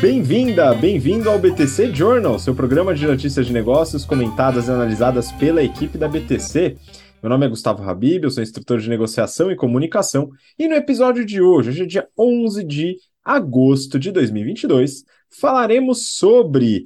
Bem-vinda, bem-vindo ao BTC Journal, seu programa de notícias de negócios comentadas e analisadas pela equipe da BTC. Meu nome é Gustavo Habib, eu sou instrutor de negociação e comunicação, e no episódio de hoje, hoje é dia 11 de agosto de 2022, falaremos sobre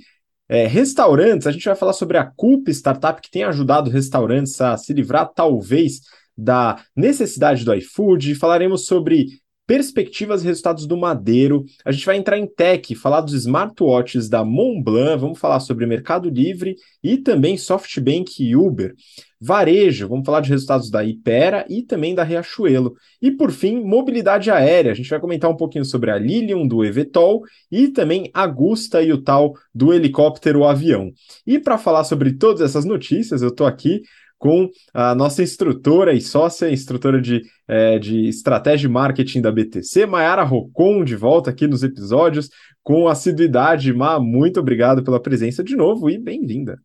é, restaurantes. A gente vai falar sobre a Coop, startup que tem ajudado restaurantes a se livrar, talvez, da necessidade do iFood. Falaremos sobre perspectivas e resultados do Madeiro. A gente vai entrar em tech, falar dos smartwatches da Montblanc, vamos falar sobre Mercado Livre e também SoftBank e Uber. Varejo, vamos falar de resultados da Ipera e também da Riachuelo. E por fim, mobilidade aérea. A gente vai comentar um pouquinho sobre a Lilium do Evetol e também a Gusta e o tal do helicóptero avião. E para falar sobre todas essas notícias, eu estou aqui com a nossa instrutora e sócia, instrutora de, é, de estratégia e marketing da BTC, Mayara Rocon, de volta aqui nos episódios, com assiduidade. Ma, muito obrigado pela presença de novo e bem-vinda.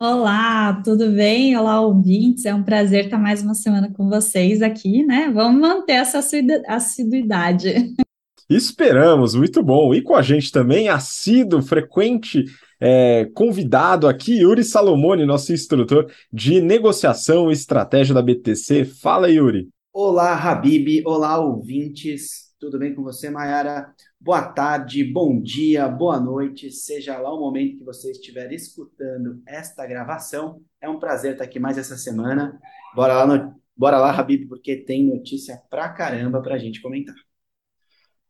Olá, tudo bem? Olá, ouvintes. É um prazer estar mais uma semana com vocês aqui, né? Vamos manter essa assiduidade. Esperamos, muito bom. E com a gente também, assíduo, frequente é, convidado aqui, Yuri Salomone, nosso instrutor de negociação e estratégia da BTC. Fala, Yuri. Olá, Habib. Olá, ouvintes. Tudo bem com você, Mayara? Boa tarde, bom dia, boa noite, seja lá o momento que você estiver escutando esta gravação. É um prazer estar aqui mais essa semana. Bora lá, no... Bora lá, Habib, porque tem notícia pra caramba pra gente comentar.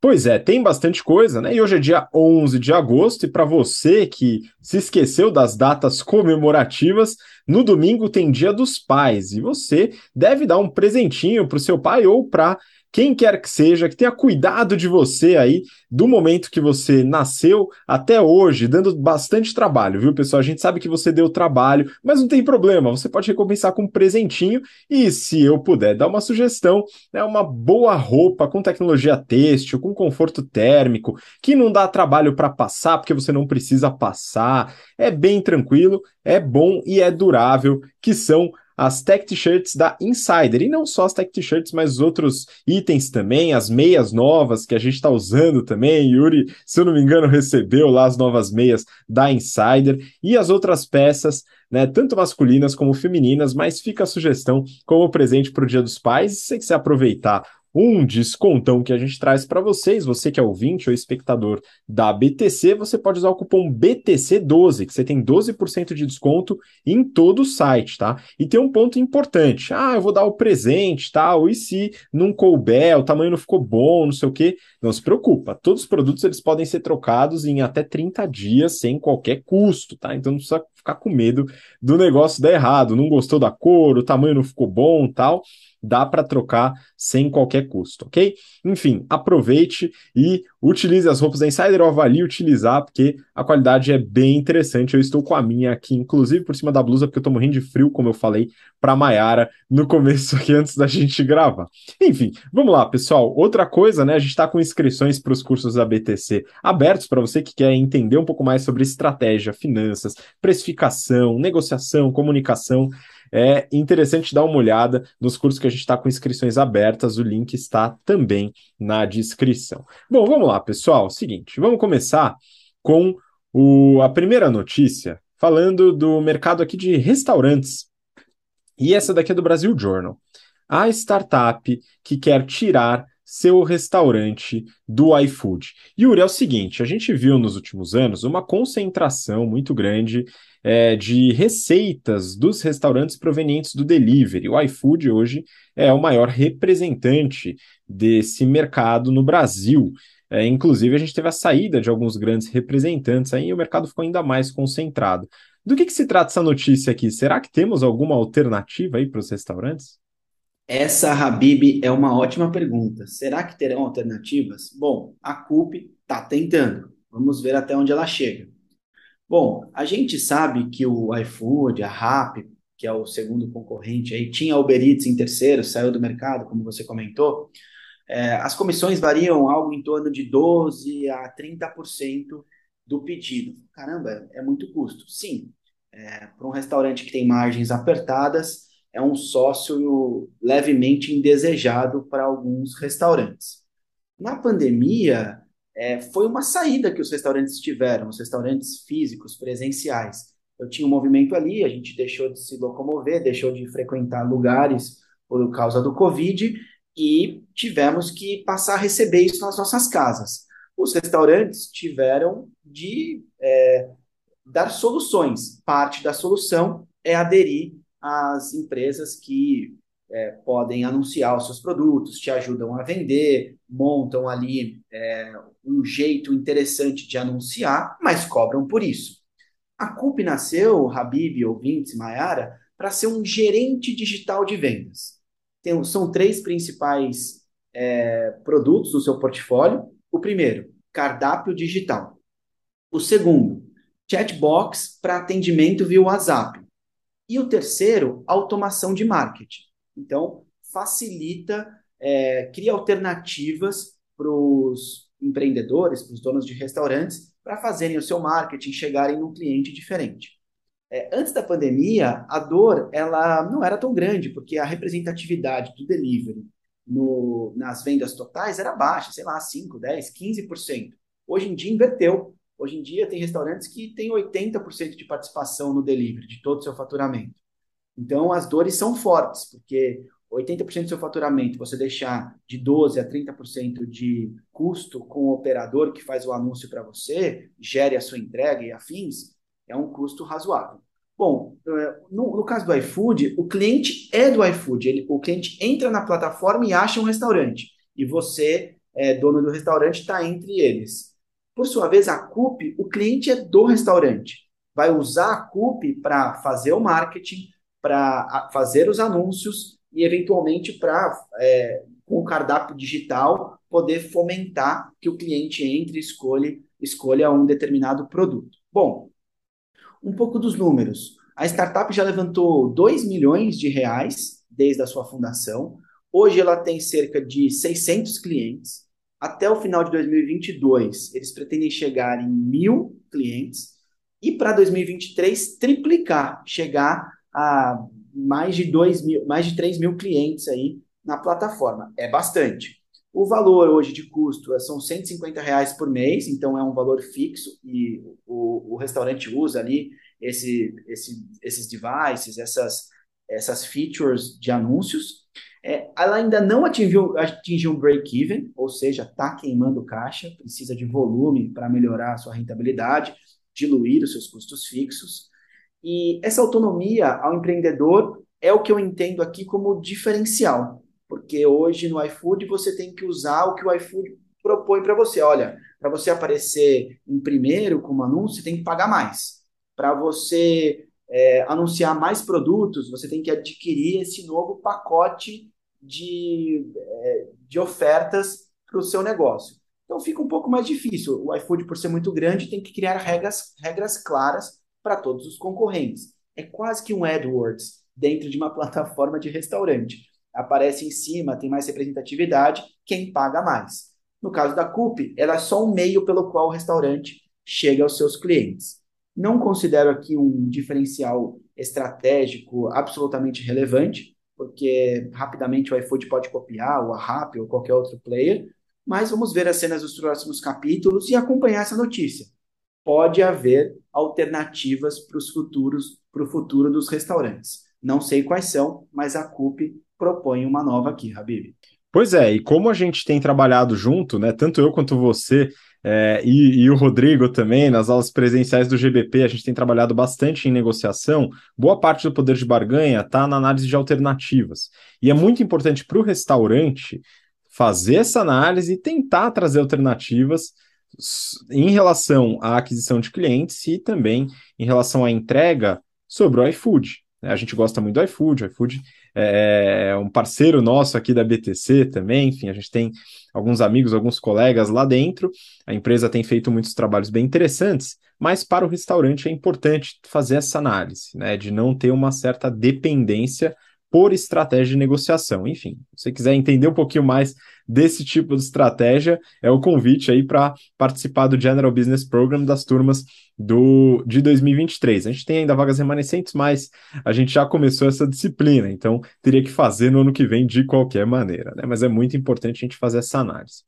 Pois é, tem bastante coisa, né? E hoje é dia 11 de agosto, e para você que se esqueceu das datas comemorativas, no domingo tem Dia dos Pais, e você deve dar um presentinho para o seu pai ou para quem quer que seja, que tenha cuidado de você aí, do momento que você nasceu até hoje, dando bastante trabalho, viu, pessoal? A gente sabe que você deu trabalho, mas não tem problema, você pode recompensar com um presentinho e, se eu puder dar uma sugestão, é uma boa roupa com tecnologia têxtil, com conforto térmico, que não dá trabalho para passar, porque você não precisa passar, é bem tranquilo, é bom e é durável, que são as tech t-shirts da Insider. E não só as tech t-shirts, mas os outros itens também, as meias novas que a gente está usando também. Yuri, se eu não me engano, recebeu lá as novas meias da Insider e as outras peças. Né, tanto masculinas como femininas, mas fica a sugestão como presente para o Dia dos Pais. Se você quiser aproveitar um descontão que a gente traz para vocês. Você que é ouvinte ou espectador da BTC, você pode usar o cupom BTC12, que você tem 12% de desconto em todo o site, tá? E tem um ponto importante. Ah, eu vou dar o presente, tal, e se não couber, o tamanho não ficou bom, não sei o quê. Não se preocupa, todos os produtos eles podem ser trocados em até 30 dias sem qualquer custo, tá? Então não precisa ficar com medo do negócio dar errado, não gostou da cor, o tamanho não ficou bom, tal dá para trocar sem qualquer custo, ok? Enfim, aproveite e utilize as roupas da Insider, eu avalio utilizar, porque a qualidade é bem interessante. Eu estou com a minha aqui, inclusive por cima da blusa, porque eu tô morrendo de frio, como eu falei para Maiara no começo aqui, antes da gente gravar. Enfim, vamos lá, pessoal. Outra coisa, né? A gente está com inscrições para os cursos da BTC abertos para você que quer entender um pouco mais sobre estratégia, finanças, precificação, negociação, comunicação é interessante dar uma olhada nos cursos que a gente está com inscrições abertas, o link está também na descrição. Bom, vamos lá, pessoal. Seguinte, vamos começar com o, a primeira notícia, falando do mercado aqui de restaurantes. E essa daqui é do Brasil Journal. A startup que quer tirar seu restaurante do iFood. Yuri, é o seguinte: a gente viu nos últimos anos uma concentração muito grande é, de receitas dos restaurantes provenientes do delivery. O iFood hoje é o maior representante desse mercado no Brasil. É, inclusive, a gente teve a saída de alguns grandes representantes aí e o mercado ficou ainda mais concentrado. Do que, que se trata essa notícia aqui? Será que temos alguma alternativa aí para os restaurantes? Essa, Habib, é uma ótima pergunta. Será que terão alternativas? Bom, a CUP está tentando. Vamos ver até onde ela chega. Bom, a gente sabe que o iFood, a Rappi, que é o segundo concorrente aí, tinha Uber Eats em terceiro, saiu do mercado, como você comentou. É, as comissões variam algo em torno de 12% a 30% do pedido. Caramba, é muito custo. Sim, é, para um restaurante que tem margens apertadas, é um sócio levemente indesejado para alguns restaurantes. Na pandemia, é, foi uma saída que os restaurantes tiveram, os restaurantes físicos, presenciais. Eu tinha um movimento ali, a gente deixou de se locomover, deixou de frequentar lugares por causa do Covid e tivemos que passar a receber isso nas nossas casas. Os restaurantes tiveram de é, dar soluções. Parte da solução é aderir às empresas que é, podem anunciar os seus produtos, te ajudam a vender, montam ali é, um jeito interessante de anunciar, mas cobram por isso. A CUP nasceu, Habib, ouvintes, Mayara, para ser um gerente digital de vendas. Tem, são três principais é, produtos no seu portfólio. O primeiro, cardápio digital. O segundo, chatbox para atendimento via WhatsApp. E o terceiro, automação de marketing. Então, facilita, é, cria alternativas para os empreendedores, para os donos de restaurantes, para fazerem o seu marketing, chegarem num cliente diferente. É, antes da pandemia, a dor ela não era tão grande, porque a representatividade do delivery no, nas vendas totais era baixa, sei lá, 5, 10, 15%. Hoje em dia inverteu. Hoje em dia tem restaurantes que têm 80% de participação no delivery, de todo o seu faturamento. Então as dores são fortes, porque 80% do seu faturamento você deixar de 12% a 30% de custo com o operador que faz o anúncio para você, gere a sua entrega e afins, é um custo razoável. Bom, é, no, no caso do iFood, o cliente é do iFood. Ele, o cliente entra na plataforma e acha um restaurante. E você, é, dono do restaurante, está entre eles. Por sua vez, a CUP, o cliente é do restaurante. Vai usar a CUP para fazer o marketing, para fazer os anúncios e, eventualmente, para, é, com o cardápio digital, poder fomentar que o cliente entre e escolha, escolha um determinado produto. Bom, um pouco dos números. A startup já levantou 2 milhões de reais desde a sua fundação. Hoje ela tem cerca de 600 clientes. Até o final de 2022, eles pretendem chegar em mil clientes e para 2023 triplicar, chegar a mais de 2 mil, mais de 3 mil clientes aí na plataforma. É bastante. O valor hoje de custo é, são 150 reais por mês, então é um valor fixo e o, o restaurante usa ali esse, esse, esses devices, essas, essas features de anúncios. É, ela ainda não atingiu, atingiu um break-even, ou seja, está queimando caixa, precisa de volume para melhorar a sua rentabilidade, diluir os seus custos fixos. E essa autonomia ao empreendedor é o que eu entendo aqui como diferencial, porque hoje no iFood você tem que usar o que o iFood propõe para você. Olha, para você aparecer em primeiro como anúncio, você tem que pagar mais. Para você é, anunciar mais produtos, você tem que adquirir esse novo pacote de, é, de ofertas para o seu negócio. Então fica um pouco mais difícil. O iFood, por ser muito grande, tem que criar regras, regras claras para todos os concorrentes. É quase que um AdWords dentro de uma plataforma de restaurante. Aparece em cima, tem mais representatividade, quem paga mais. No caso da CUP, ela é só um meio pelo qual o restaurante chega aos seus clientes. Não considero aqui um diferencial estratégico absolutamente relevante, porque rapidamente o iFood pode copiar, o Rappi ou qualquer outro player, mas vamos ver as cenas dos próximos capítulos e acompanhar essa notícia. Pode haver alternativas para os futuros, para o futuro dos restaurantes. Não sei quais são, mas a CUP propõe uma nova aqui, Habib. Pois é, e como a gente tem trabalhado junto, né, tanto eu quanto você é, e, e, o Rodrigo também, nas aulas presenciais do GBP, a gente tem trabalhado bastante em negociação. Boa parte do poder de barganha está na análise de alternativas. E é muito importante para o restaurante fazer essa análise e tentar trazer alternativas em relação à aquisição de clientes e também em relação à entrega sobre o iFood. A gente gosta muito do iFood, o iFood é, é um parceiro nosso aqui da BTC também, enfim, a gente tem alguns amigos, alguns colegas lá dentro. A empresa tem feito muitos trabalhos bem interessantes, mas para o restaurante é importante fazer essa análise, né, de não ter uma certa dependência por estratégia de negociação. Enfim, se você quiser entender um pouquinho mais desse tipo de estratégia, é o convite aí para participar do General Business Program das turmas do de 2023. A gente tem ainda vagas remanescentes, mas a gente já começou essa disciplina, então teria que fazer no ano que vem de qualquer maneira, né? Mas é muito importante a gente fazer essa análise.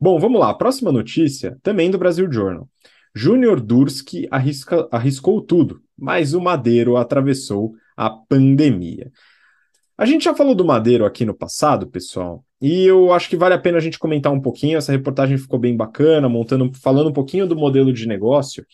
Bom, vamos lá. Próxima notícia, também do Brasil Journal. Júnior Durski arrisca, arriscou tudo, mas o Madeiro atravessou a pandemia. A gente já falou do Madeiro aqui no passado, pessoal, e eu acho que vale a pena a gente comentar um pouquinho. Essa reportagem ficou bem bacana, montando, falando um pouquinho do modelo de negócio.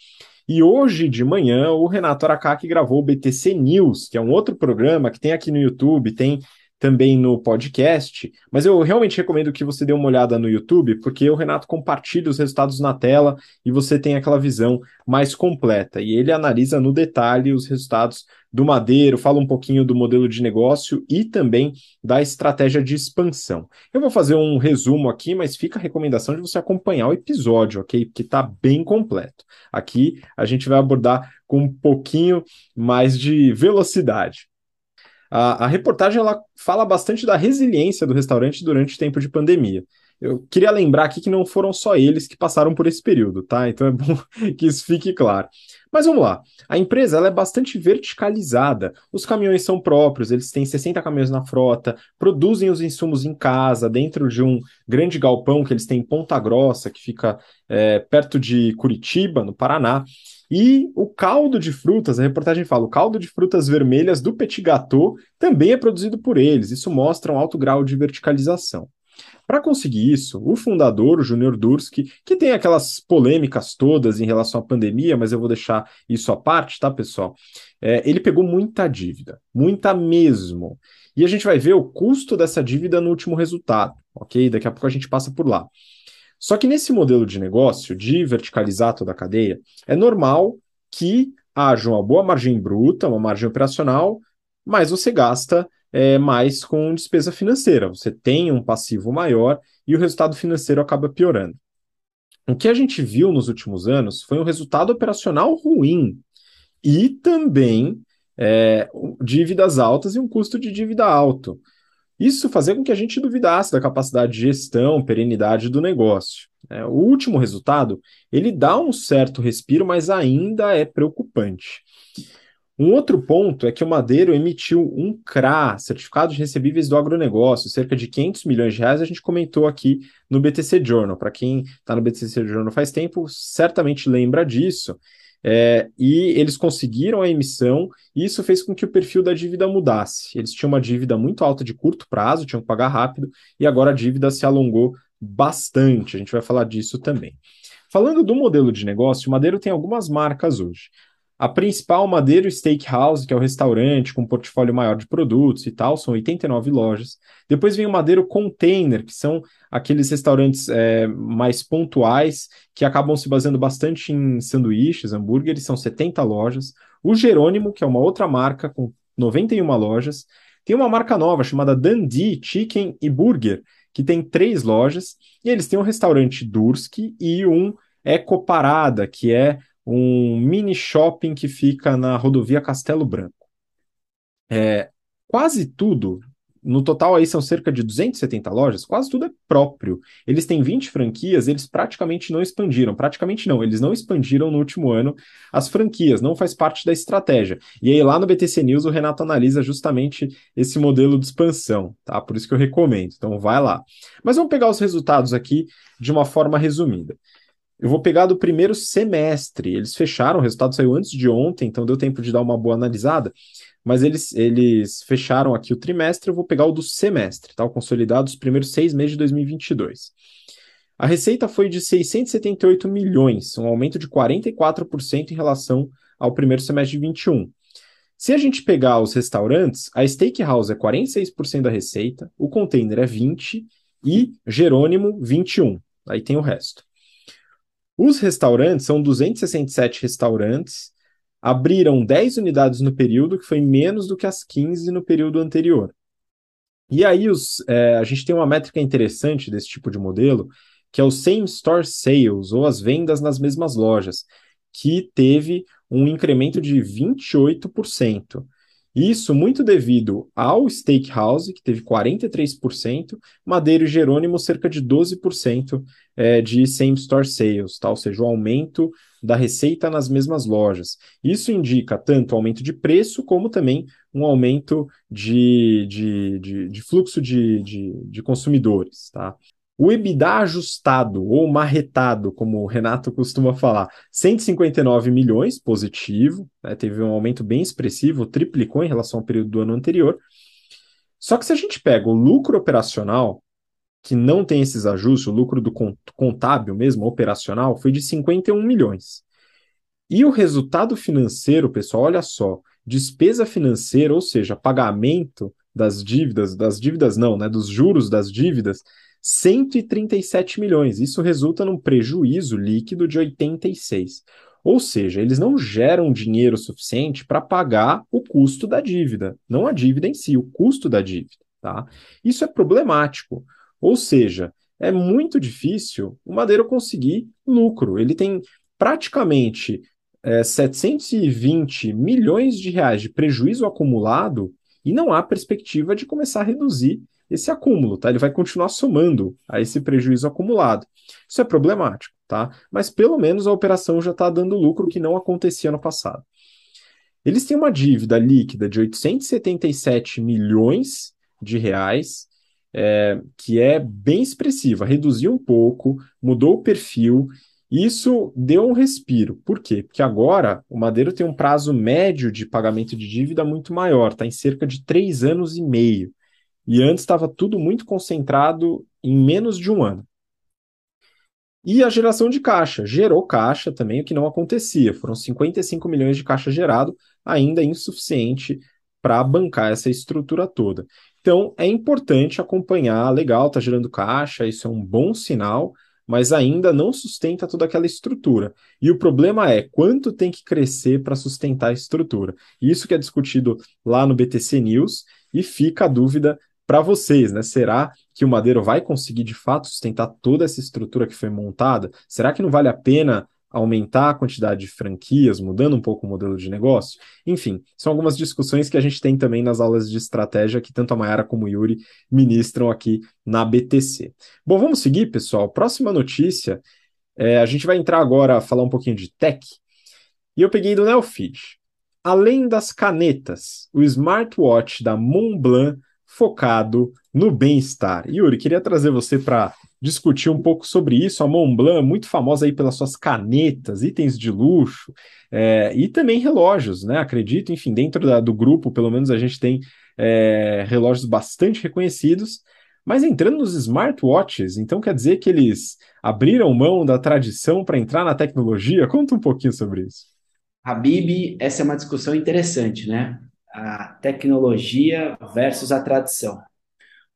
E hoje de manhã o Renato Aracaki gravou o BTC News, que é um outro programa que tem aqui no YouTube, tem também no podcast, mas eu realmente recomendo que você dê uma olhada no YouTube, porque o Renato compartilha os resultados na tela e você tem aquela visão mais completa. E ele analisa no detalhe os resultados do Madeiro, fala um pouquinho do modelo de negócio e também da estratégia de expansão. Eu vou fazer um resumo aqui, mas fica a recomendação de você acompanhar o episódio, ok? Porque está bem completo. Aqui a gente vai abordar com um pouquinho mais de velocidade. A, a reportagem ela fala bastante da resiliência do restaurante durante o tempo de pandemia. Eu queria lembrar aqui que não foram só eles que passaram por esse período, tá? Então é bom que isso fique claro. Mas vamos lá. A empresa ela é bastante verticalizada. Os caminhões são próprios, eles têm 60 caminhões na frota, produzem os insumos em casa, dentro de um grande galpão que eles têm em Ponta Grossa, que fica é, perto de Curitiba, no Paraná. E o caldo de frutas, a reportagem fala, o caldo de frutas vermelhas do Petit Gâteau também é produzido por eles. Isso mostra um alto grau de verticalização. Para conseguir isso, o fundador, o Júnior Durski, que tem aquelas polêmicas todas em relação à pandemia, mas eu vou deixar isso à parte, tá, pessoal? É, ele pegou muita dívida, muita mesmo. E a gente vai ver o custo dessa dívida no último resultado, ok? Daqui a pouco a gente passa por lá. Só que nesse modelo de negócio, de verticalizar toda a cadeia, é normal que haja uma boa margem bruta, uma margem operacional, mas você gasta é, mais com despesa financeira. Você tem um passivo maior e o resultado financeiro acaba piorando. O que a gente viu nos últimos anos foi um resultado operacional ruim e também é, dívidas altas e um custo de dívida alto. Isso fazia com que a gente duvidasse da capacidade de gestão, perenidade do negócio. É, o último resultado, ele dá um certo respiro, mas ainda é preocupante. Um outro ponto é que o Madeiro emitiu um CRA, Certificado de Recebíveis do Agronegócio, cerca de 500 milhões de reais, a gente comentou aqui no BTC Journal. Para quem está no BTC Journal faz tempo, certamente lembra disso. É, e eles conseguiram a emissão, e isso fez com que o perfil da dívida mudasse. Eles tinham uma dívida muito alta de curto prazo, tinham que pagar rápido, e agora a dívida se alongou bastante. A gente vai falar disso também. Falando do modelo de negócio, o Madeiro tem algumas marcas hoje. A principal, Madeiro Steakhouse, que é o restaurante com um portfólio maior de produtos e tal, são 89 lojas. Depois vem o Madeiro Container, que são aqueles restaurantes é, mais pontuais, que acabam se baseando bastante em sanduíches, hambúrgueres, são 70 lojas. O Jerônimo, que é uma outra marca com 91 lojas. Tem uma marca nova chamada Dundee Chicken e Burger, que tem três lojas. E eles têm um restaurante Durski e um Ecoparada, que é um mini shopping que fica na rodovia Castelo Branco. É, quase tudo, no total aí são cerca de 270 lojas, quase tudo é próprio. Eles têm 20 franquias, eles praticamente não expandiram, praticamente não, eles não expandiram no último ano as franquias, não faz parte da estratégia. E aí lá no BTC News o Renato analisa justamente esse modelo de expansão, tá? Por isso que eu recomendo. Então vai lá. Mas vamos pegar os resultados aqui de uma forma resumida. Eu vou pegar do primeiro semestre. Eles fecharam, o resultado saiu antes de ontem, então deu tempo de dar uma boa analisada. Mas eles, eles fecharam aqui o trimestre, eu vou pegar o do semestre, tá? O consolidado dos primeiros seis meses de 2022. A receita foi de 678 milhões, um aumento de 44% em relação ao primeiro semestre de 21. Se a gente pegar os restaurantes, a Steakhouse é 46% da receita, o Container é 20% e Jerônimo 21%. Aí tem o resto. Os restaurantes são 267 restaurantes, abriram 10 unidades no período, que foi menos do que as 15 no período anterior. E aí os, é, a gente tem uma métrica interessante desse tipo de modelo, que é o Same Store Sales, ou as vendas nas mesmas lojas, que teve um incremento de 28%. Isso muito devido ao Steakhouse, que teve 43%, Madeiro e Jerônimo cerca de 12% é, de same-store sales, tá? ou seja, o aumento da receita nas mesmas lojas. Isso indica tanto aumento de preço, como também um aumento de, de, de, de fluxo de, de, de consumidores. Tá? O EBITDA ajustado, ou marretado, como o Renato costuma falar, 159 milhões, positivo, né, teve um aumento bem expressivo, triplicou em relação ao período do ano anterior. Só que se a gente pega o lucro operacional, que não tem esses ajustes, o lucro do contábil mesmo, operacional, foi de 51 milhões. E o resultado financeiro, pessoal, olha só, despesa financeira, ou seja, pagamento das dívidas, das dívidas não, né, dos juros das dívidas, 137 milhões. Isso resulta num prejuízo líquido de 86. Ou seja, eles não geram dinheiro suficiente para pagar o custo da dívida, não a dívida em si, o custo da dívida. Tá? Isso é problemático. Ou seja, é muito difícil o Madeiro conseguir lucro. Ele tem praticamente é, 720 milhões de reais de prejuízo acumulado e não há perspectiva de começar a reduzir esse acúmulo, tá? Ele vai continuar somando a esse prejuízo acumulado. Isso é problemático, tá? Mas pelo menos a operação já está dando lucro que não acontecia no passado. Eles têm uma dívida líquida de 877 milhões de reais, é, que é bem expressiva, reduziu um pouco, mudou o perfil isso deu um respiro. Por quê? Porque agora o Madeiro tem um prazo médio de pagamento de dívida muito maior, está em cerca de três anos e meio. E antes estava tudo muito concentrado em menos de um ano. E a geração de caixa. Gerou caixa também, o que não acontecia. Foram 55 milhões de caixa gerado, ainda insuficiente para bancar essa estrutura toda. Então, é importante acompanhar. Legal, está gerando caixa, isso é um bom sinal mas ainda não sustenta toda aquela estrutura. E o problema é quanto tem que crescer para sustentar a estrutura. Isso que é discutido lá no BTC News e fica a dúvida para vocês, né? Será que o Madeiro vai conseguir de fato sustentar toda essa estrutura que foi montada? Será que não vale a pena aumentar a quantidade de franquias, mudando um pouco o modelo de negócio? Enfim, são algumas discussões que a gente tem também nas aulas de estratégia que tanto a Mayara como o Yuri ministram aqui na BTC. Bom, vamos seguir, pessoal. Próxima notícia, é, a gente vai entrar agora a falar um pouquinho de tech, e eu peguei do Neofeed. Além das canetas, o smartwatch da Montblanc focado no bem-estar. Yuri, queria trazer você para discutir um pouco sobre isso. A Montblanc, muito famosa aí pelas suas canetas, itens de luxo é, e também relógios, né? Acredito, enfim, dentro da, do grupo, pelo menos a gente tem é, relógios bastante reconhecidos. Mas entrando nos smartwatches, então quer dizer que eles abriram mão da tradição para entrar na tecnologia? Conta um pouquinho sobre isso. Habib, essa é uma discussão interessante, né? A tecnologia versus a tradição.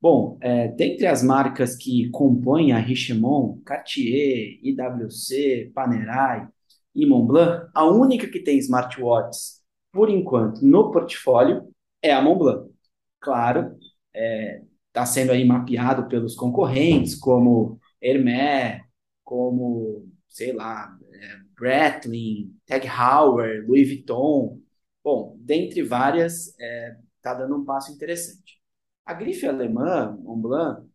Bom, é, dentre as marcas que compõem a Richemont, Cartier, IWC, Panerai e Montblanc, a única que tem smartwatches, por enquanto, no portfólio é a Montblanc. Claro, está é, tá sendo aí mapeado pelos concorrentes, como Hermès, como, sei lá, é, Breitling, Tag Heuer, Louis Vuitton. Bom, dentre várias, está é, tá dando um passo interessante. A grife alemã, Montblanc,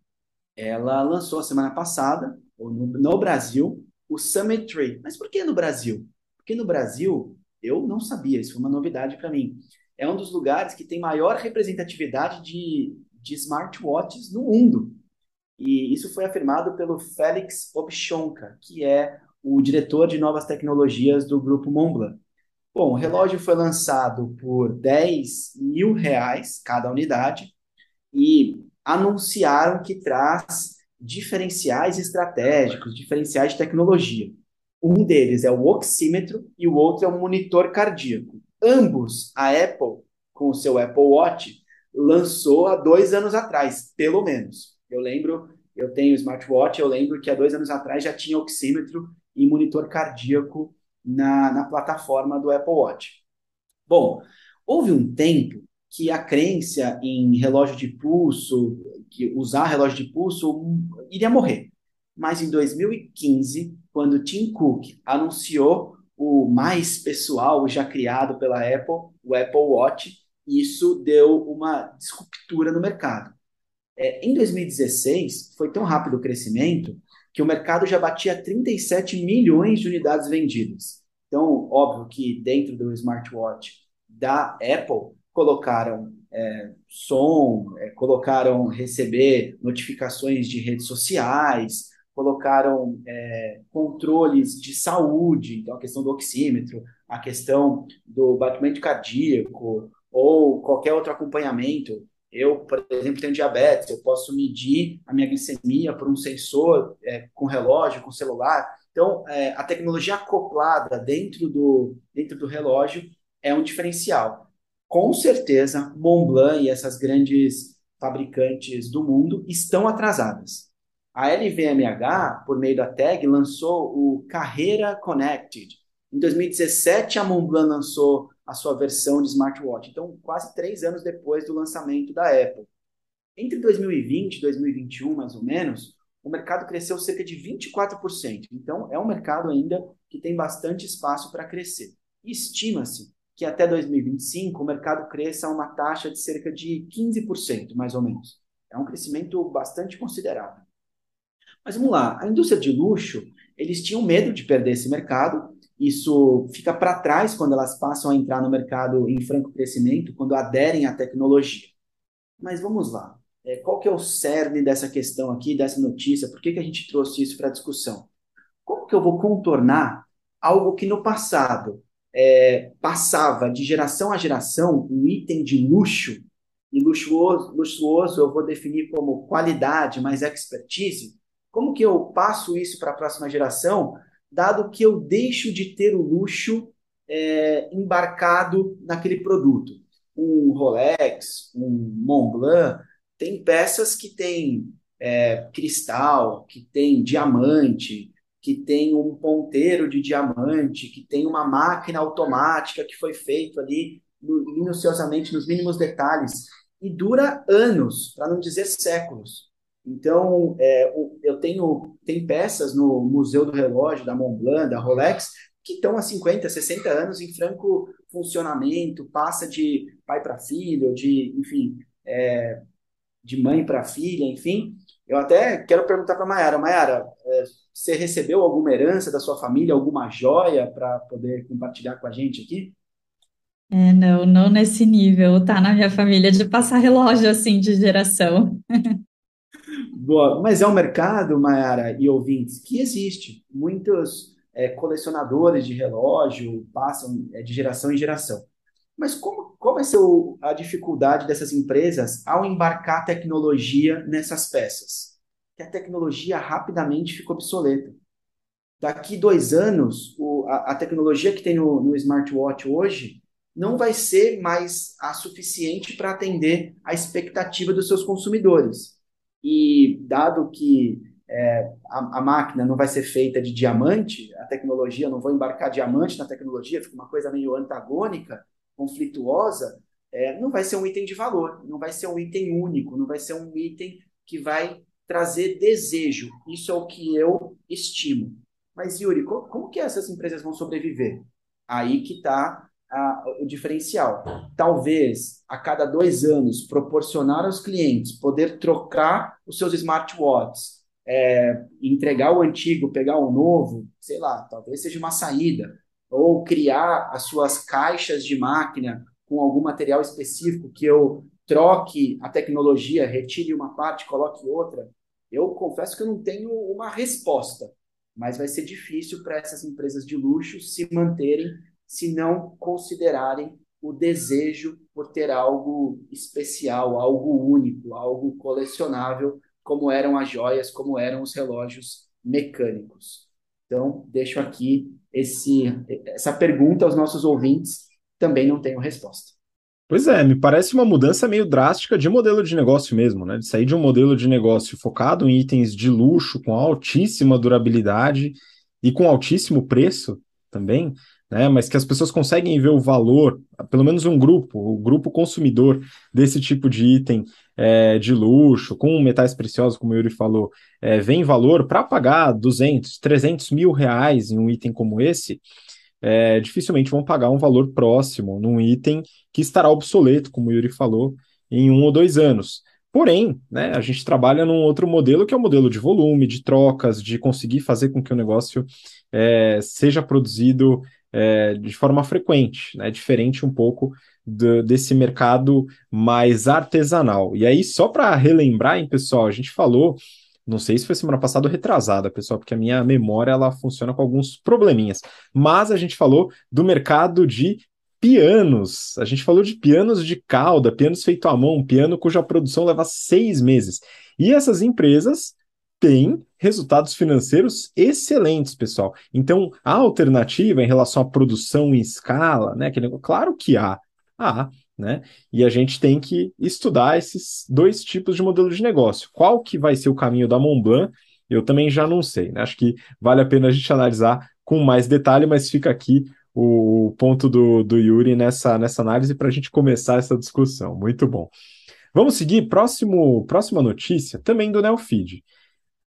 ela lançou a semana passada, no, no Brasil, o Summit Tree. Mas por que no Brasil? Porque no Brasil, eu não sabia, isso foi uma novidade para mim. É um dos lugares que tem maior representatividade de, de smartwatches no mundo. E isso foi afirmado pelo Felix Obshonka, que é o diretor de novas tecnologias do grupo Montblanc. Bom, o relógio foi lançado por 10 mil reais cada unidade e anunciaram que traz diferenciais estratégicos, diferenciais de tecnologia. Um deles é o oxímetro e o outro é o monitor cardíaco. Ambos, a Apple, com o seu Apple Watch, lançou há dois anos atrás, pelo menos. Eu lembro, eu tenho smartwatch, eu lembro que há dois anos atrás já tinha oxímetro e monitor cardíaco na, na plataforma do Apple Watch. Bom, houve um tempo que a crença em relógio de pulso, que usar relógio de pulso, iria morrer. Mas em 2015, quando Tim Cook anunciou o mais pessoal já criado pela Apple, o Apple Watch, isso deu uma disruptura no mercado. É, em 2016, foi tão rápido o crescimento que o mercado já batia 37 milhões de unidades vendidas. Então, óbvio que dentro do smartwatch da Apple, colocaram é, som, é, colocaram receber notificações de redes sociais, colocaram é, controles de saúde, então a questão do oxímetro, a questão do batimento cardíaco ou qualquer outro acompanhamento. Eu, por exemplo, tenho diabetes, eu posso medir a minha glicemia por um sensor é, com relógio, com celular. Então, é, a tecnologia acoplada dentro do, dentro do relógio é um diferencial. Com certeza, Montblanc e essas grandes fabricantes do mundo estão atrasadas. A LVMH, por meio da tag, lançou o Carreira Connected. Em 2017, a Montblanc lançou a sua versão de smartwatch. Então, quase três anos depois do lançamento da Apple. Entre 2020 e 2021, mais ou menos, o mercado cresceu cerca de 24%. Então, é um mercado ainda que tem bastante espaço para crescer. Estima-se que até 2025 o mercado cresça a uma taxa de cerca de 15%, mais ou menos. É um crescimento bastante considerável. Mas vamos lá, a indústria de luxo, eles tinham medo de perder esse mercado. Isso fica para trás quando elas passam a entrar no mercado em franco crescimento, quando aderem à tecnologia. Mas vamos lá. É, qual que é o cerne dessa questão aqui, dessa notícia? Por que, que a gente trouxe isso para discussão? Como que eu vou contornar algo que no passado é, passava de geração a geração um item de luxo, e luxuoso, luxuoso eu vou definir como qualidade, mais expertise, como que eu passo isso para a próxima geração, dado que eu deixo de ter o luxo é, embarcado naquele produto? Um Rolex, um Montblanc, tem peças que têm é, cristal, que tem diamante, que tem um ponteiro de diamante, que tem uma máquina automática que foi feito ali minuciosamente nos mínimos detalhes e dura anos, para não dizer séculos. Então, é, eu tenho tem peças no Museu do Relógio, da Montblanc, da Rolex, que estão há 50, 60 anos em franco funcionamento, passa de pai para filho, de, enfim, é, de mãe para filha, enfim. Eu até quero perguntar para a Mayara. Mayara, é, você recebeu alguma herança da sua família, alguma joia para poder compartilhar com a gente aqui? É, não, não nesse nível, tá na minha família de passar relógio assim de geração. Boa. Mas é um mercado, Mayara e ouvintes, que existe. Muitos é, colecionadores de relógio passam é, de geração em geração. Mas como, qual vai ser o, a dificuldade dessas empresas ao embarcar tecnologia nessas peças? Que a tecnologia rapidamente fica obsoleta. Daqui dois anos, o, a, a, tecnologia que tem no, no smartwatch hoje não vai ser mais a suficiente para atender a expectativa dos seus consumidores. E dado que é, a, a, máquina não vai ser feita de diamante, a tecnologia, não vou embarcar diamante na tecnologia, fica uma coisa meio antagônica, conflituosa, é, não vai ser um item de valor, não vai ser um item único, não vai ser um item que vai trazer desejo. Isso é o que eu estimo. Mas, Yuri, como, como que essas empresas vão sobreviver? Aí que está o diferencial. Talvez a cada dois anos proporcionar aos clientes poder trocar os seus smartwatches, é, entregar o antigo, pegar o novo, sei lá, talvez seja uma saída. Ou criar as suas caixas de máquina com algum material específico que eu troque a tecnologia, retire uma parte, coloque outra. Eu confesso que eu não tenho uma resposta, mas vai ser difícil para essas empresas de luxo se manterem se não considerarem o desejo por ter algo especial, algo único, algo colecionável, como eram as joias, como eram os relógios mecânicos. Então, deixo aqui esse, essa pergunta aos nossos ouvintes, também não tenho resposta. Pois é, me parece uma mudança meio drástica de modelo de negócio mesmo, né? De sair de um modelo de negócio focado em itens de luxo, com altíssima durabilidade e com altíssimo preço também, né, mas que as pessoas conseguem ver o valor, pelo menos um grupo, o grupo consumidor desse tipo de item é, de luxo, com metais preciosos, como o Yuri falou, é, vem valor para pagar 200, 300 mil reais em um item como esse, é, dificilmente vão pagar um valor próximo num item que estará obsoleto, como o Yuri falou, em um ou dois anos. Porém, né, a gente trabalha num outro modelo que é o modelo de volume, de trocas, de conseguir fazer com que o negócio é, seja produzido é, de forma frequente, né, diferente um pouco do, desse mercado mais artesanal. E aí, só para relembrar, hein, pessoal, a gente falou, não sei se foi semana passada ou retrasada, pessoal, porque a minha memória ela funciona com alguns probleminhas, mas a gente falou do mercado de pianos. A gente falou de pianos de cauda, pianos feito à mão, piano cuja produção leva seis meses. E essas empresas têm resultados financeiros excelentes, pessoal. Então, a alternativa em relação à produção em escala, né? Claro que há. Há, né? E a gente tem que estudar esses dois tipos de modelo de negócio. Qual que vai ser o caminho da Montblanc? Eu também já não sei, né? Acho que vale a pena a gente analisar com mais detalhe, mas fica aqui o ponto do, do Yuri nessa, nessa análise para a gente começar essa discussão. Muito bom. Vamos seguir. Próximo, próxima notícia, também do Neofeed.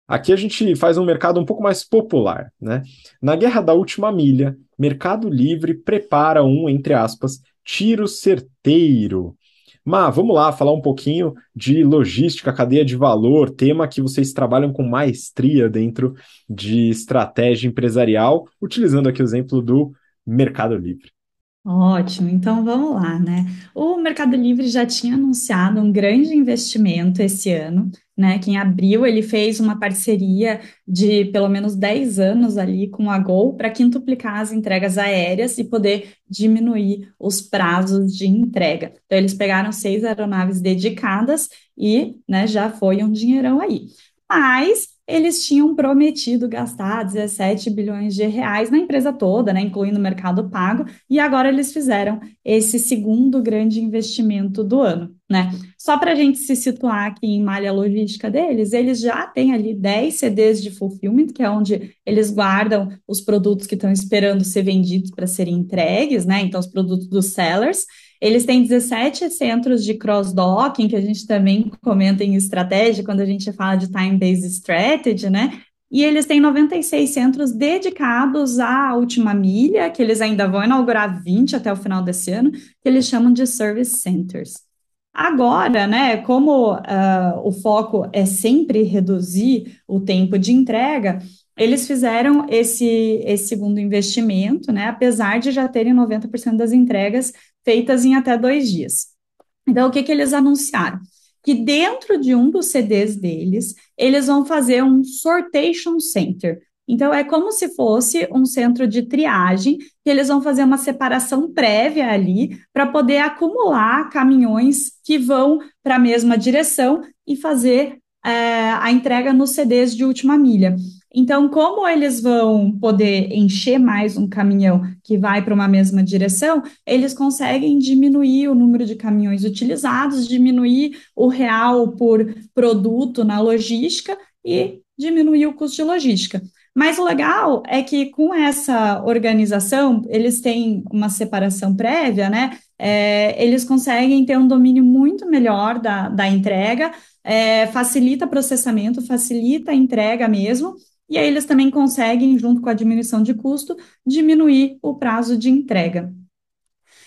Aqui a gente faz um mercado um pouco mais popular. Né? Na guerra da última milha, Mercado Livre prepara um, entre aspas, tiro certeiro. Mas vamos lá falar um pouquinho de logística, cadeia de valor, tema que vocês trabalham com maestria dentro de estratégia empresarial, utilizando aqui o exemplo do Mercado Livre. Ótimo, então vamos lá, né? O Mercado Livre já tinha anunciado um grande investimento esse ano, né? Que em abril ele fez uma parceria de pelo menos 10 anos ali com a Gol para quintuplicar as entregas aéreas e poder diminuir os prazos de entrega. Então, eles pegaram seis aeronaves dedicadas e né, já foi um dinheirão aí. Mas eles tinham prometido gastar 17 bilhões de reais na empresa toda, né, incluindo o mercado pago, e agora eles fizeram esse segundo grande investimento do ano. Né? Só para a gente se situar aqui em malha logística deles, eles já têm ali 10 CDs de fulfillment, que é onde eles guardam os produtos que estão esperando ser vendidos para serem entregues, né? Então, os produtos dos sellers. Eles têm 17 centros de cross-docking, que a gente também comenta em estratégia, quando a gente fala de time-based strategy, né? E eles têm 96 centros dedicados à última milha, que eles ainda vão inaugurar 20 até o final desse ano, que eles chamam de service centers. Agora, né, como uh, o foco é sempre reduzir o tempo de entrega, eles fizeram esse, esse segundo investimento, né, apesar de já terem 90% das entregas feitas em até dois dias. Então, o que, que eles anunciaram? Que dentro de um dos CDs deles, eles vão fazer um sortation center. Então, é como se fosse um centro de triagem, que eles vão fazer uma separação prévia ali para poder acumular caminhões que vão para a mesma direção e fazer é, a entrega nos CDs de última milha. Então, como eles vão poder encher mais um caminhão que vai para uma mesma direção, eles conseguem diminuir o número de caminhões utilizados, diminuir o real por produto na logística e diminuir o custo de logística. Mas o legal é que com essa organização, eles têm uma separação prévia, né? É, eles conseguem ter um domínio muito melhor da, da entrega, é, facilita processamento, facilita a entrega mesmo, e aí eles também conseguem, junto com a diminuição de custo, diminuir o prazo de entrega.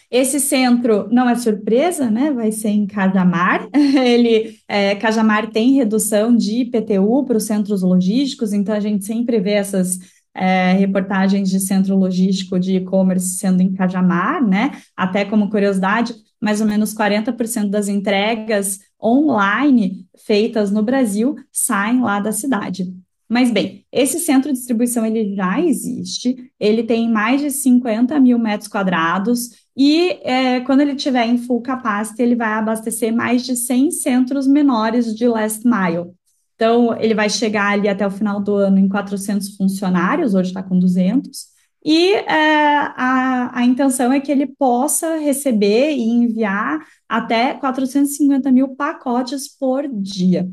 Esse centro não é surpresa, né? Vai ser em Cajamar. Ele, é, Cajamar tem redução de IPTU para os centros logísticos, então a gente sempre vê essas é, reportagens de centro logístico de e-commerce sendo em Cajamar, né? Até como curiosidade, mais ou menos 40% das entregas online feitas no Brasil saem lá da cidade. Mas bem, esse centro de distribuição ele já existe, ele tem mais de 50 mil metros quadrados e é, quando ele tiver em full capacity, ele vai abastecer mais de 100 centros menores de last mile. Então, ele vai chegar ali até o final do ano em 400 funcionários, hoje está com 200, e é, a, a intenção é que ele possa receber e enviar até 450 mil pacotes por dia.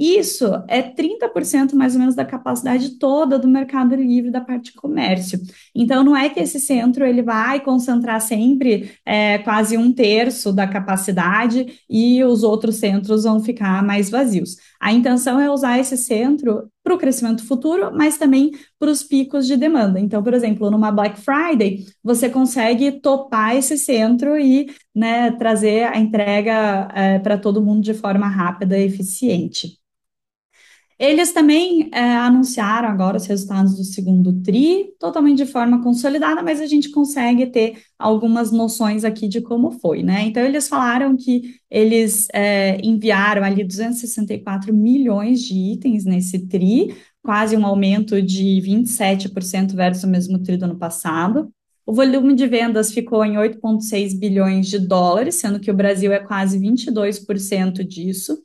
Isso é 30% mais ou menos da capacidade toda do mercado livre da parte de comércio. Então, não é que esse centro ele vai concentrar sempre é, quase um terço da capacidade e os outros centros vão ficar mais vazios. A intenção é usar esse centro para o crescimento futuro, mas também para os picos de demanda. Então, por exemplo, numa Black Friday, você consegue topar esse centro e né, trazer a entrega é, para todo mundo de forma rápida e eficiente. Eles também é, anunciaram agora os resultados do segundo TRI, totalmente de forma consolidada, mas a gente consegue ter algumas noções aqui de como foi, né? Então, eles falaram que eles é, enviaram ali 264 milhões de itens nesse TRI, quase um aumento de 27% versus o mesmo TRI do ano passado. O volume de vendas ficou em 8,6 bilhões de dólares, sendo que o Brasil é quase 22% disso.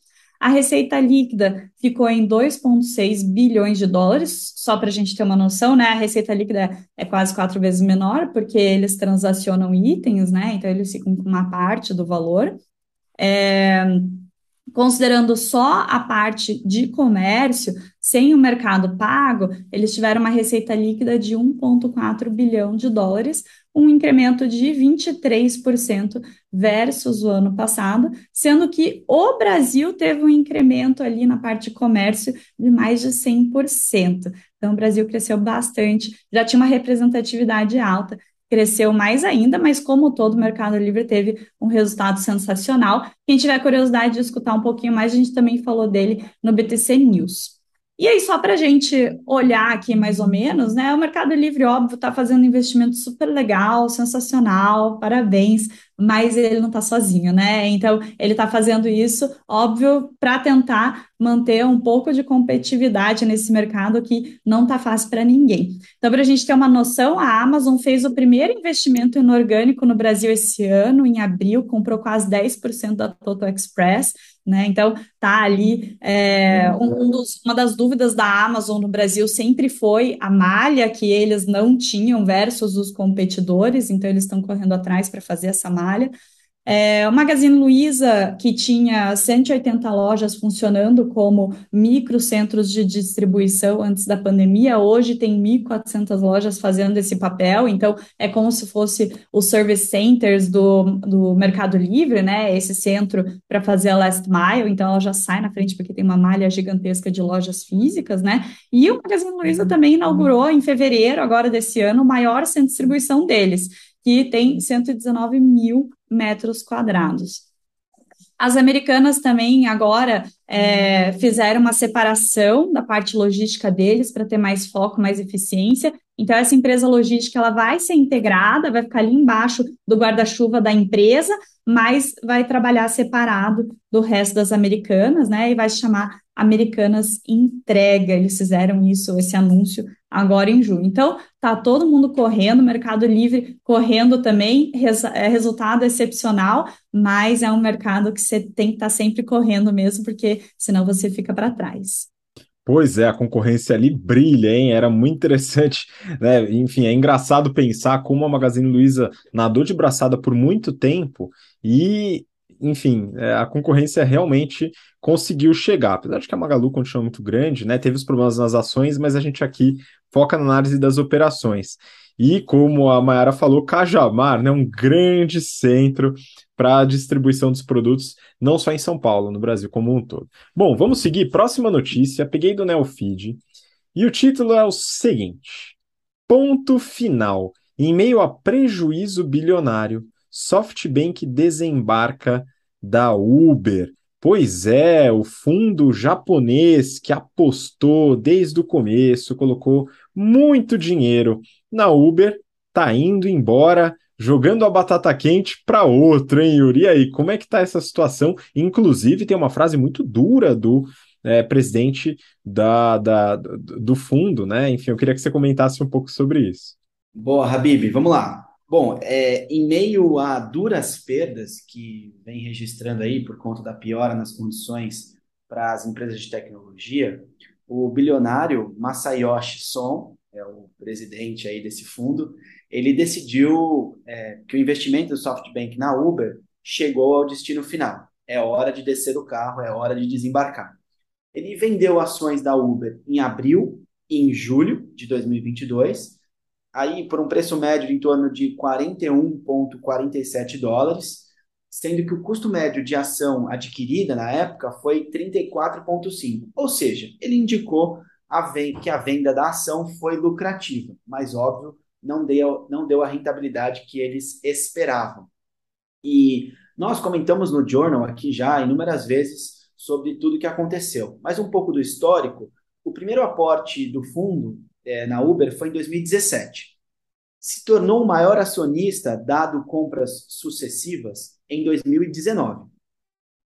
A receita líquida ficou em 2,6 bilhões de dólares, só para a gente ter uma noção, né? A receita líquida é quase quatro vezes menor, porque eles transacionam itens, né? Então eles ficam com uma parte do valor. É, considerando só a parte de comércio, sem o mercado pago, eles tiveram uma receita líquida de 1,4 bilhão de dólares, um incremento de 23% versus o ano passado, sendo que o Brasil teve um incremento ali na parte de comércio de mais de 100%. Então, o Brasil cresceu bastante, já tinha uma representatividade alta, cresceu mais ainda, mas como todo o Mercado Livre teve um resultado sensacional. Quem tiver curiosidade de escutar um pouquinho mais, a gente também falou dele no BTC News. E aí, só para a gente olhar aqui mais ou menos, né? O Mercado Livre, óbvio, está fazendo um investimento super legal, sensacional, parabéns, mas ele não está sozinho, né? Então, ele está fazendo isso, óbvio, para tentar manter um pouco de competitividade nesse mercado que não está fácil para ninguém. Então, para a gente ter uma noção, a Amazon fez o primeiro investimento inorgânico no Brasil esse ano, em abril, comprou quase 10% da Total Express né? Então, tá ali. É, um dos, uma das dúvidas da Amazon no Brasil sempre foi a malha que eles não tinham versus os competidores, então eles estão correndo atrás para fazer essa malha. É, o Magazine Luiza, que tinha 180 lojas funcionando como microcentros de distribuição antes da pandemia, hoje tem 1.400 lojas fazendo esse papel, então é como se fosse os service centers do, do Mercado Livre, né? Esse centro para fazer a last mile, então ela já sai na frente porque tem uma malha gigantesca de lojas físicas, né? E o Magazine Luiza também inaugurou em fevereiro, agora desse ano, o maior centro de distribuição deles, que tem 119 mil metros quadrados. As americanas também agora é, fizeram uma separação da parte logística deles para ter mais foco, mais eficiência. Então, essa empresa logística ela vai ser integrada, vai ficar ali embaixo do guarda-chuva da empresa, mas vai trabalhar separado do resto das americanas, né? E vai se chamar Americanas Entrega. Eles fizeram isso, esse anúncio agora em junho. Então, tá todo mundo correndo, Mercado Livre correndo também, res, é resultado excepcional, mas é um mercado que você tem que estar tá sempre correndo mesmo, porque senão você fica para trás. Pois é, a concorrência ali brilha, hein? Era muito interessante, né? Enfim, é engraçado pensar como a Magazine Luiza nadou de braçada por muito tempo e, enfim, é, a concorrência realmente conseguiu chegar. Apesar de que a Magalu continua muito grande, né? Teve os problemas nas ações, mas a gente aqui foca na análise das operações. E como a Mayara falou, Cajamar, né, um grande centro para a distribuição dos produtos, não só em São Paulo, no Brasil como um todo. Bom, vamos seguir. Próxima notícia, peguei do Neofeed, e o título é o seguinte: Ponto final. Em meio a prejuízo bilionário, SoftBank desembarca da Uber. Pois é, o fundo japonês que apostou desde o começo, colocou muito dinheiro na Uber, tá indo embora jogando a batata quente para outro, hein, Yuri? E aí, como é que tá essa situação? Inclusive, tem uma frase muito dura do é, presidente da, da, do fundo, né? Enfim, eu queria que você comentasse um pouco sobre isso. Boa, Habib, vamos lá. Bom, é, em meio a duras perdas que vem registrando aí por conta da piora nas condições para as empresas de tecnologia, o bilionário Masayoshi Son, é o presidente aí desse fundo, ele decidiu é, que o investimento do SoftBank na Uber chegou ao destino final. É hora de descer do carro, é hora de desembarcar. Ele vendeu ações da Uber em abril e em julho de 2022, aí por um preço médio em torno de 41,47 dólares, sendo que o custo médio de ação adquirida na época foi 34,5. Ou seja, ele indicou a que a venda da ação foi lucrativa, mas óbvio, não deu, não deu a rentabilidade que eles esperavam. E nós comentamos no Journal aqui já inúmeras vezes sobre tudo o que aconteceu. Mas um pouco do histórico, o primeiro aporte do fundo é, na Uber foi em 2017. Se tornou o maior acionista, dado compras sucessivas, em 2019.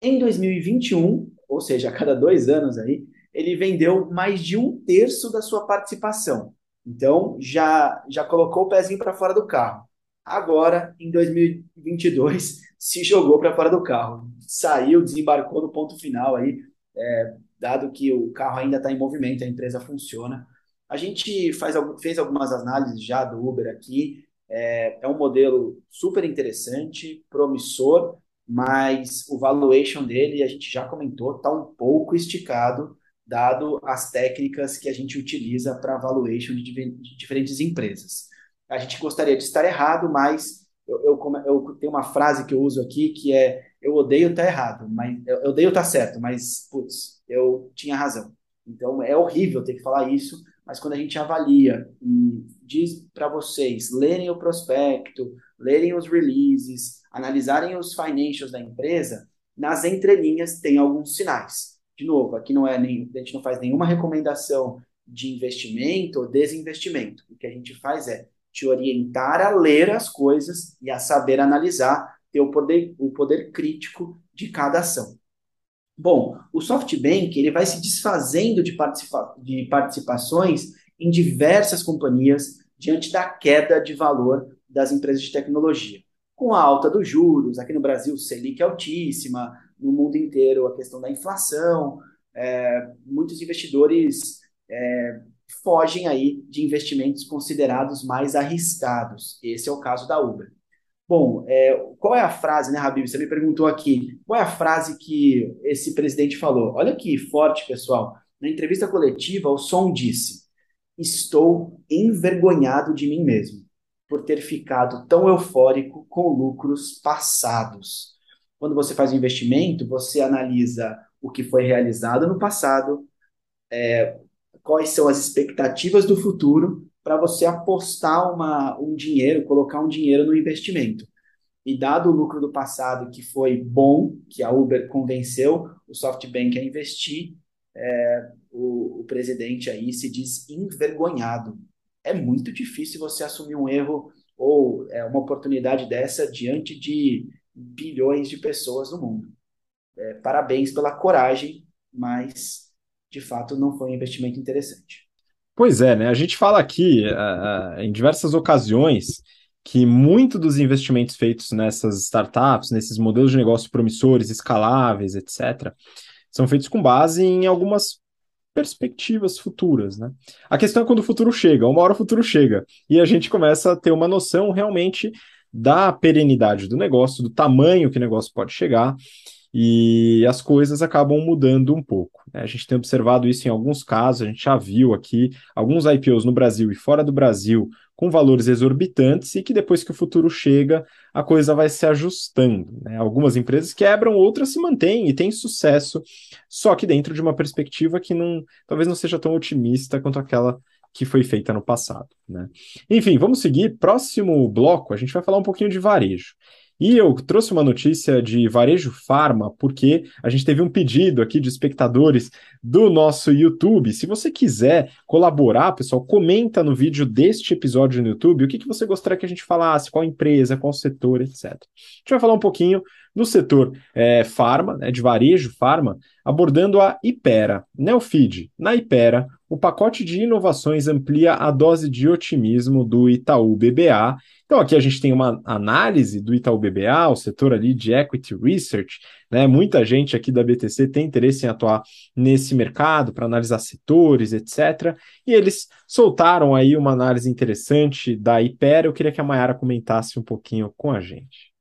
Em 2021, ou seja, a cada dois anos aí, ele vendeu mais de um terço da sua participação. Então, já, já colocou o pezinho para fora do carro. Agora, em 2022, se jogou para fora do carro. Saiu, desembarcou no ponto final aí, é, dado que o carro ainda está em movimento, a empresa funciona. A gente faz, fez algumas análises já do Uber aqui. É, é um modelo super interessante, promissor, mas o valuation dele, a gente já comentou, está um pouco esticado, dado as técnicas que a gente utiliza para valuation de, de, diferentes empresas. A gente gostaria de estar errado, mas eu, eu, eu, tenho uma frase que eu uso aqui que é eu odeio estar errado, mas eu odeio estar certo, mas putz, eu tinha razão. Então é horrível ter que falar isso, mas quando a gente avalia e diz para vocês lerem o prospecto, lerem os releases, analisarem os financials da empresa, nas entrelinhas tem alguns sinais. De novo, aqui não é nem, a gente não faz nenhuma recomendação de investimento ou desinvestimento. O que a gente faz é te orientar a ler as coisas e a saber analisar, ter o poder, o poder crítico de cada ação. Bom, o SoftBank ele vai se desfazendo de, participa de participações em diversas companhias diante da queda de valor das empresas de tecnologia. Com a alta dos juros, aqui no Brasil, Selic é altíssima, no mundo inteiro a questão da inflação, é, muitos investidores é, fogem aí de investimentos considerados mais arriscados. Esse é o caso da Uber. Bom, é, qual é a frase, né, Habib? Você me perguntou aqui, qual é a frase que esse presidente falou? Olha que forte, pessoal. Na entrevista coletiva, o Som disse: Estou envergonhado de mim mesmo por ter ficado tão eufórico com lucros passados. Quando você faz um investimento, você analisa o que foi realizado no passado, é, quais são as expectativas do futuro para você apostar uma, um dinheiro, colocar um dinheiro no investimento. E dado o lucro do passado que foi bom, que a Uber convenceu o SoftBank a investir, é, o, o presidente aí se diz envergonhado é muito difícil você assumir um erro ou é, uma oportunidade dessa diante de bilhões de pessoas no mundo. É, parabéns pela coragem, mas de fato não foi um investimento interessante. Pois é, né? A gente fala aqui uh, em diversas ocasiões que muito dos investimentos feitos nessas startups, nesses modelos de negócio promissores, escaláveis, etc., são feitos com base em algumas perspectivas futuras, né? A questão é quando o futuro chega, uma hora o futuro chega, e a gente começa a ter uma noção realmente da perenidade do negócio, do tamanho que o negócio pode chegar, e as coisas acabam mudando um pouco. Né? A gente tem observado isso em alguns casos, a gente já viu aqui alguns IPOs no Brasil e fora do Brasil com valores exorbitantes e que depois que o futuro chega, a coisa vai se ajustando. Né? Algumas empresas quebram, outras se mantêm e têm sucesso, só que dentro de uma perspectiva que não, talvez não seja tão otimista quanto aquela que foi feita no passado. Né? Enfim, vamos seguir. Próximo bloco, a gente vai falar um pouquinho de varejo. E eu trouxe uma notícia de varejo farma, porque a gente teve um pedido aqui de espectadores do nosso YouTube. Se você quiser colaborar, pessoal, comenta no vídeo deste episódio no YouTube o que, que você gostaria que a gente falasse, qual empresa, qual setor, etc. A gente vai falar um pouquinho do setor é, farma, né, de varejo farma, abordando a Ipera, Neofeed. Na Ipera, o pacote de inovações amplia a dose de otimismo do Itaú BBA então, aqui a gente tem uma análise do Itaú BBA, o setor ali de equity research, né? Muita gente aqui da BTC tem interesse em atuar nesse mercado para analisar setores, etc. E eles soltaram aí uma análise interessante da Ipera. Eu queria que a Mayara comentasse um pouquinho com a gente.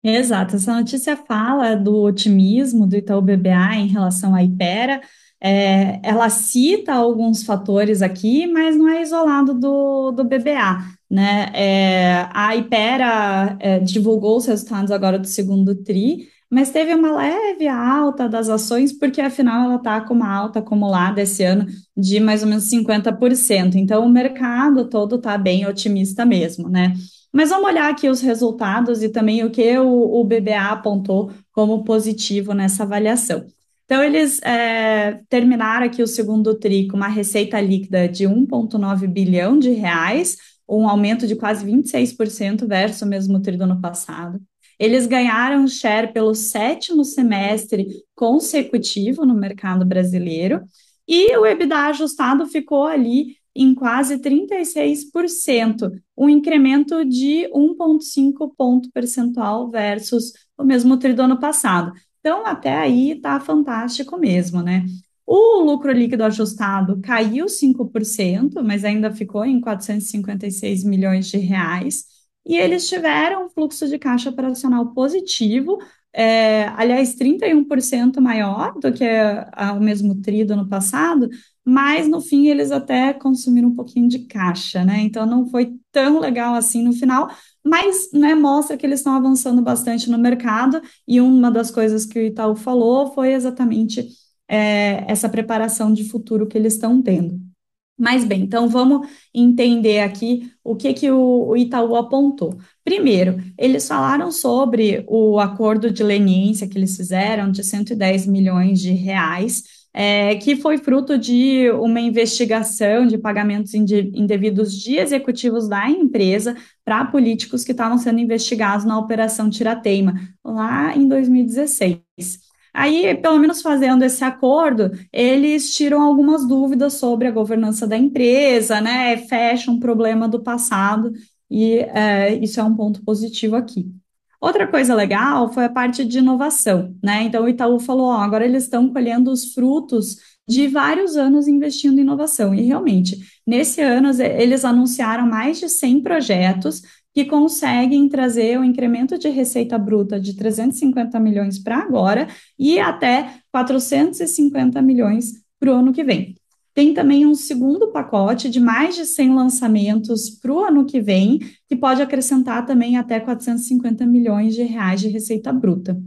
Exato, essa notícia fala do otimismo do Itaú BBA em relação à Ipera. É, ela cita alguns fatores aqui, mas não é isolado do, do BBA. Né? É, a Ipera é, divulgou os resultados agora do segundo TRI, mas teve uma leve alta das ações, porque afinal ela está com uma alta acumulada esse ano de mais ou menos 50%. Então o mercado todo está bem otimista mesmo, né? Mas vamos olhar aqui os resultados e também o que o, o BBA apontou como positivo nessa avaliação. Então, eles é, terminaram aqui o segundo TRI com uma receita líquida de 1,9 bilhão de reais, um aumento de quase 26% versus o mesmo TRI do ano passado. Eles ganharam share pelo sétimo semestre consecutivo no mercado brasileiro e o EBITDA ajustado ficou ali em quase 36%, um incremento de 1,5 ponto percentual versus o mesmo tri do ano passado. Então, até aí está fantástico mesmo, né? O lucro líquido ajustado caiu 5%, mas ainda ficou em 456 milhões de reais. E eles tiveram um fluxo de caixa operacional positivo, é, aliás, 31% maior do que o mesmo tri do ano passado, mas no fim eles até consumiram um pouquinho de caixa, né? Então não foi tão legal assim no final, mas né, mostra que eles estão avançando bastante no mercado, e uma das coisas que o Itaú falou foi exatamente é, essa preparação de futuro que eles estão tendo. Mas bem, então vamos entender aqui o que, que o, Itaú apontou. Primeiro, eles falaram sobre o acordo de leniência que eles fizeram de 110 milhões de reais, é, que foi fruto de uma investigação de pagamentos indevidos de executivos da empresa para políticos que estavam sendo investigados na Operação Tirateima, lá em 2016. Aí, pelo menos fazendo esse acordo, eles tiram algumas dúvidas sobre a governança da empresa, né? Fecham um problema do passado, e é, isso é um ponto positivo aqui. Outra coisa legal foi a parte de inovação, né? Então o Itaú falou, ó, agora eles estão colhendo os frutos de vários anos investindo em inovação. E realmente, nesse ano eles anunciaram mais de 100 projetos que conseguem trazer o um incremento de receita bruta de 350 milhões para agora e até 450 milhões para o ano que vem. Tem também um segundo pacote de mais de 100 lançamentos para o ano que vem, que pode acrescentar também até 450 milhões de reais de receita bruta.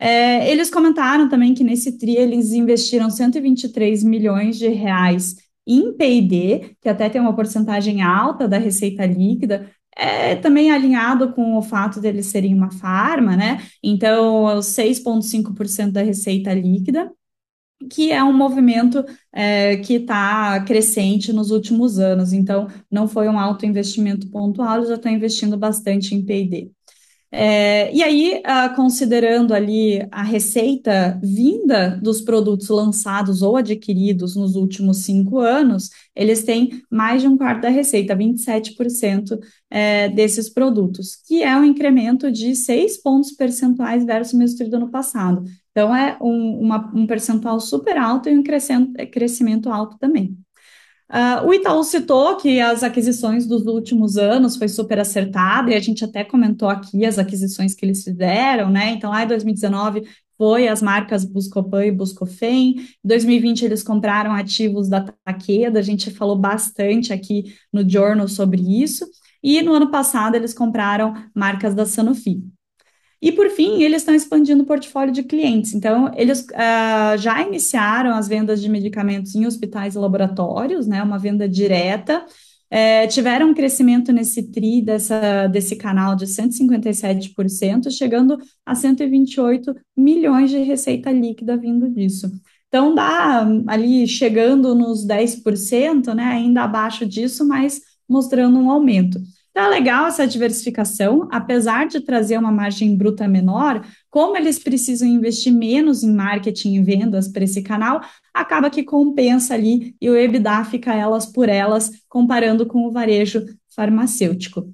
É, eles comentaram também que nesse TRI eles investiram 123 milhões de reais em P&D, que até tem uma porcentagem alta da receita líquida, é também alinhado com o fato deles serem uma farma, né? Então, 6,5% da receita líquida que é um movimento é, que está crescente nos últimos anos. Então, não foi um alto investimento pontual, já estão investindo bastante em P&D. É, e aí, uh, considerando ali a receita vinda dos produtos lançados ou adquiridos nos últimos cinco anos, eles têm mais de um quarto da receita, 27% é, desses produtos, que é um incremento de seis pontos percentuais versus o mesmo do ano passado. Então, é um, uma, um percentual super alto e um crescimento alto também. Uh, o Itaú citou que as aquisições dos últimos anos foi super acertada, e a gente até comentou aqui as aquisições que eles fizeram, né? Então, lá em 2019 foi as marcas Buscopan e Buscofem. Em 2020 eles compraram ativos da Taqueda, a gente falou bastante aqui no Journal sobre isso. E no ano passado eles compraram marcas da Sanofi. E, por fim, eles estão expandindo o portfólio de clientes. Então, eles uh, já iniciaram as vendas de medicamentos em hospitais e laboratórios, né, uma venda direta. É, tiveram um crescimento nesse TRI dessa, desse canal de 157%, chegando a 128 milhões de receita líquida vindo disso. Então, dá ali chegando nos 10%, né, ainda abaixo disso, mas mostrando um aumento. Tá legal essa diversificação, apesar de trazer uma margem bruta menor, como eles precisam investir menos em marketing e vendas para esse canal, acaba que compensa ali e o EBITDA fica elas por elas, comparando com o varejo farmacêutico.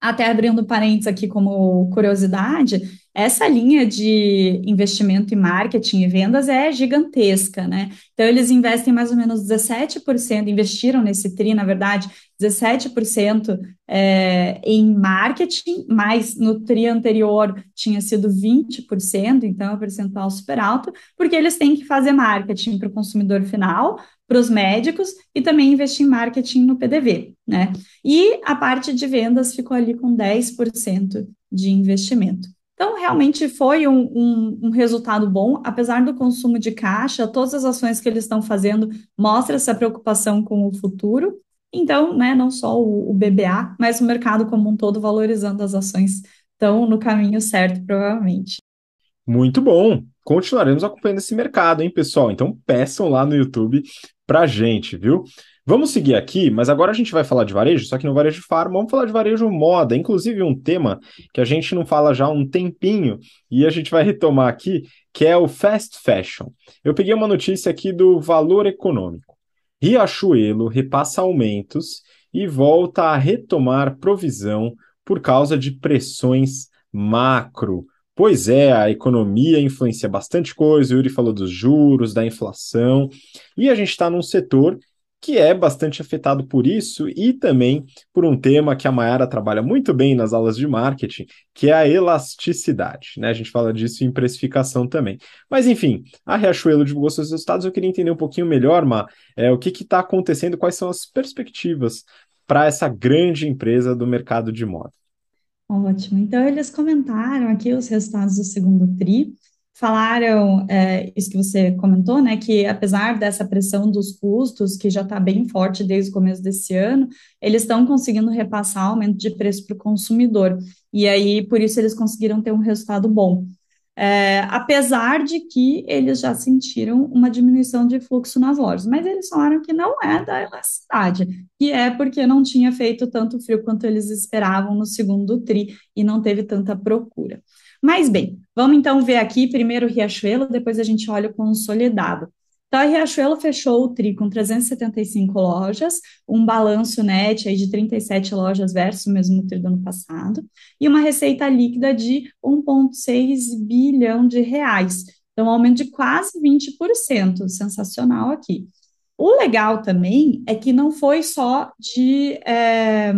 Até abrindo parênteses aqui como curiosidade, essa linha de investimento em marketing e vendas é gigantesca, né? Então, eles investem mais ou menos 17%, investiram nesse TRI, na verdade, 17% é, em marketing, mas no TRI anterior tinha sido 20%, então é um percentual super alto, porque eles têm que fazer marketing para o consumidor final, para os médicos e também investir em marketing no PDV, né? E a parte de vendas ficou ali com 10% de investimento. Então, realmente foi um, um, um, resultado bom, apesar do consumo de caixa, todas as ações que eles estão fazendo mostram essa preocupação com o futuro. Então, né, não só o, o BBA, mas o mercado como um todo valorizando as ações estão no caminho certo, provavelmente. Muito bom. Continuaremos acompanhando esse mercado, hein, pessoal? Então peçam lá no YouTube pra gente, viu? Vamos seguir aqui, mas agora a gente vai falar de varejo, só que no varejo farma, vamos falar de varejo moda, inclusive um tema que a gente não fala já há um tempinho e a gente vai retomar aqui, que é o fast fashion. Eu peguei uma notícia aqui do Valor Econômico. Riachuelo repassa aumentos e volta a retomar provisão por causa de pressões macro. Pois é, a economia influencia bastante coisa, o Yuri falou dos juros, da inflação, e a gente está num setor que é bastante afetado por isso e também por um tema que a Mayara trabalha muito bem nas aulas de marketing, que é a elasticidade. Né? A gente fala disso em precificação também. Mas, enfim, a Riachuelo divulgou seus resultados. Eu queria entender um pouquinho melhor, Ma, é, o que está acontecendo, quais são as perspectivas para essa grande empresa do mercado de moda. Ótimo. Então, eles comentaram aqui os resultados do segundo TRI falaram é, isso que você comentou, né, que apesar dessa pressão dos custos, que já está bem forte desde o começo desse ano, eles estão conseguindo repassar aumento de preço para o consumidor, e aí por isso eles conseguiram ter um resultado bom. É, apesar de que eles já sentiram uma diminuição de fluxo nas lojas, mas eles falaram que não é da elasticidade, que é porque não tinha feito tanto frio quanto eles esperavam no segundo TRI e não teve tanta procura. Mas bem, vamos então ver aqui primeiro o Riachuelo, depois a gente olha o consolidado. Então, a Riachuelo fechou o TRI com 375 lojas, um balanço net aí de 37 lojas versus o mesmo TRI do ano passado, e uma receita líquida de 1,6 bilhão de reais. Então, um aumento de quase 20%, sensacional aqui. O legal também é que não foi só de é,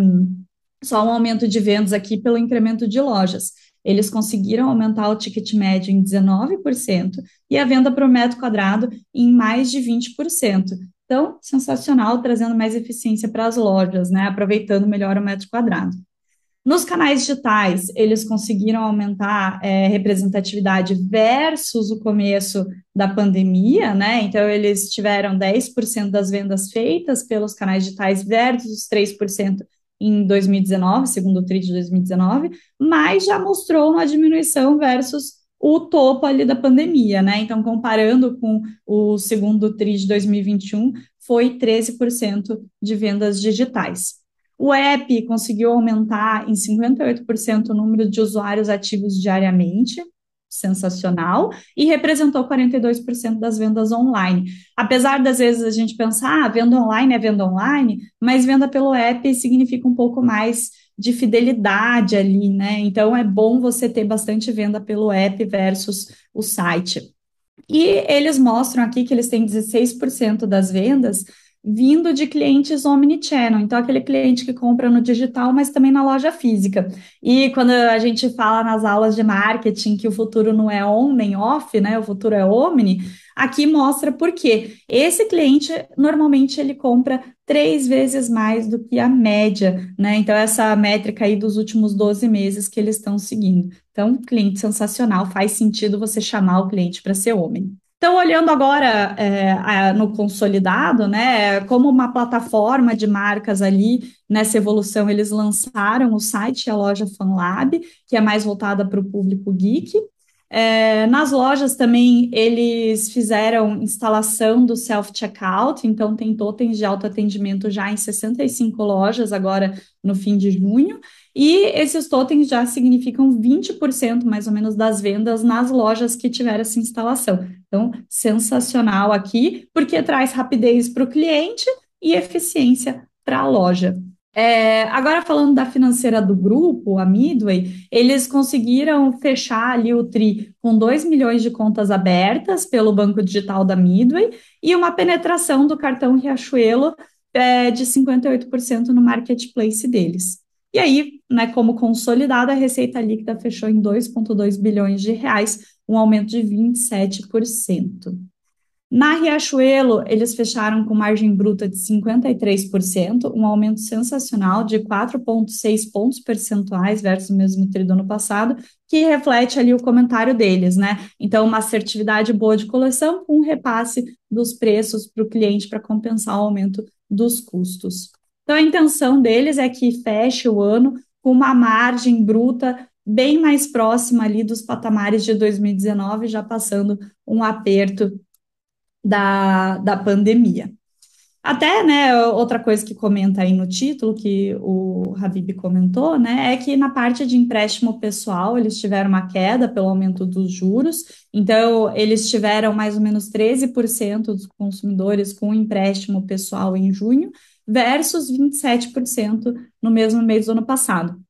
só um aumento de vendas aqui pelo incremento de lojas eles conseguiram aumentar o ticket médio em 19% e a venda por metro quadrado em mais de 20%. Então, sensacional, trazendo mais eficiência para as lojas, né? Aproveitando melhor o metro quadrado. Nos canais digitais, eles conseguiram aumentar é, representatividade versus o começo da pandemia, né? Então, eles tiveram 10% das vendas feitas pelos canais digitais versus os 3% em 2019, segundo o TRI de 2019, mas já mostrou uma diminuição versus o topo ali da pandemia, né? Então, comparando com o segundo TRI de 2021, foi 13% de vendas digitais. O app conseguiu aumentar em 58% o número de usuários ativos diariamente, sensacional e representou 42% das vendas online. Apesar das vezes a gente pensar, ah, venda online é venda online, mas venda pelo app significa um pouco mais de fidelidade ali, né? Então é bom você ter bastante venda pelo app versus o site. E eles mostram aqui que eles têm 16% das vendas vindo de clientes omnichannel, então aquele cliente que compra no digital, mas também na loja física. E quando a gente fala nas aulas de marketing que o futuro não é on nem off, né? O futuro é omni, aqui mostra por quê. Esse cliente normalmente ele compra três vezes mais do que a média, né? Então, essa métrica aí dos últimos 12 meses que eles estão seguindo. Então, cliente sensacional, faz sentido você chamar o cliente para ser homem. Então, olhando agora é, no consolidado, né, como uma plataforma de marcas ali, nessa evolução, eles lançaram o site e a loja FanLab, que é mais voltada para o público geek. É, nas lojas também eles fizeram instalação do self-checkout, então tem totens de autoatendimento já em 65 lojas agora no fim de junho. E esses totens já significam 20% mais ou menos das vendas nas lojas que tiveram essa instalação. Então, sensacional aqui, porque traz rapidez para o cliente e eficiência para a loja. É, agora falando da financeira do grupo, a Midway, eles conseguiram fechar ali o TRI com 2 milhões de contas abertas pelo banco digital da Midway e uma penetração do cartão Riachuelo é, de 58% no marketplace deles. E aí, né, como consolidada, a receita líquida fechou em 2,2 bilhões de reais, um aumento de 27%. Na Riachuelo, eles fecharam com margem bruta de 53%, um aumento sensacional de 4,6 pontos percentuais versus o mesmo tri do ano passado, que reflete ali o comentário deles, né? Então, uma assertividade boa de coleção com um repasse dos preços para o cliente para compensar o aumento dos custos. Então, a intenção deles é que feche o ano com uma margem bruta bem mais próxima ali dos patamares de 2019, já passando um aperto da, da pandemia. Até, né, outra coisa que comenta aí no título, que o Habib comentou, né, é que na parte de empréstimo pessoal eles tiveram uma queda pelo aumento dos juros, então eles tiveram mais ou menos 13% dos consumidores com empréstimo pessoal em junho, versus 27% no mesmo mês do ano passado.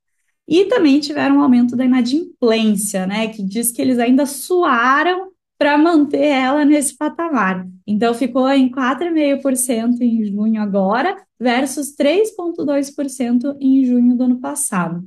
E também tiveram um aumento da inadimplência, né, que diz que eles ainda suaram para manter ela nesse patamar. Então, ficou em 4,5% em junho agora, versus 3,2% em junho do ano passado.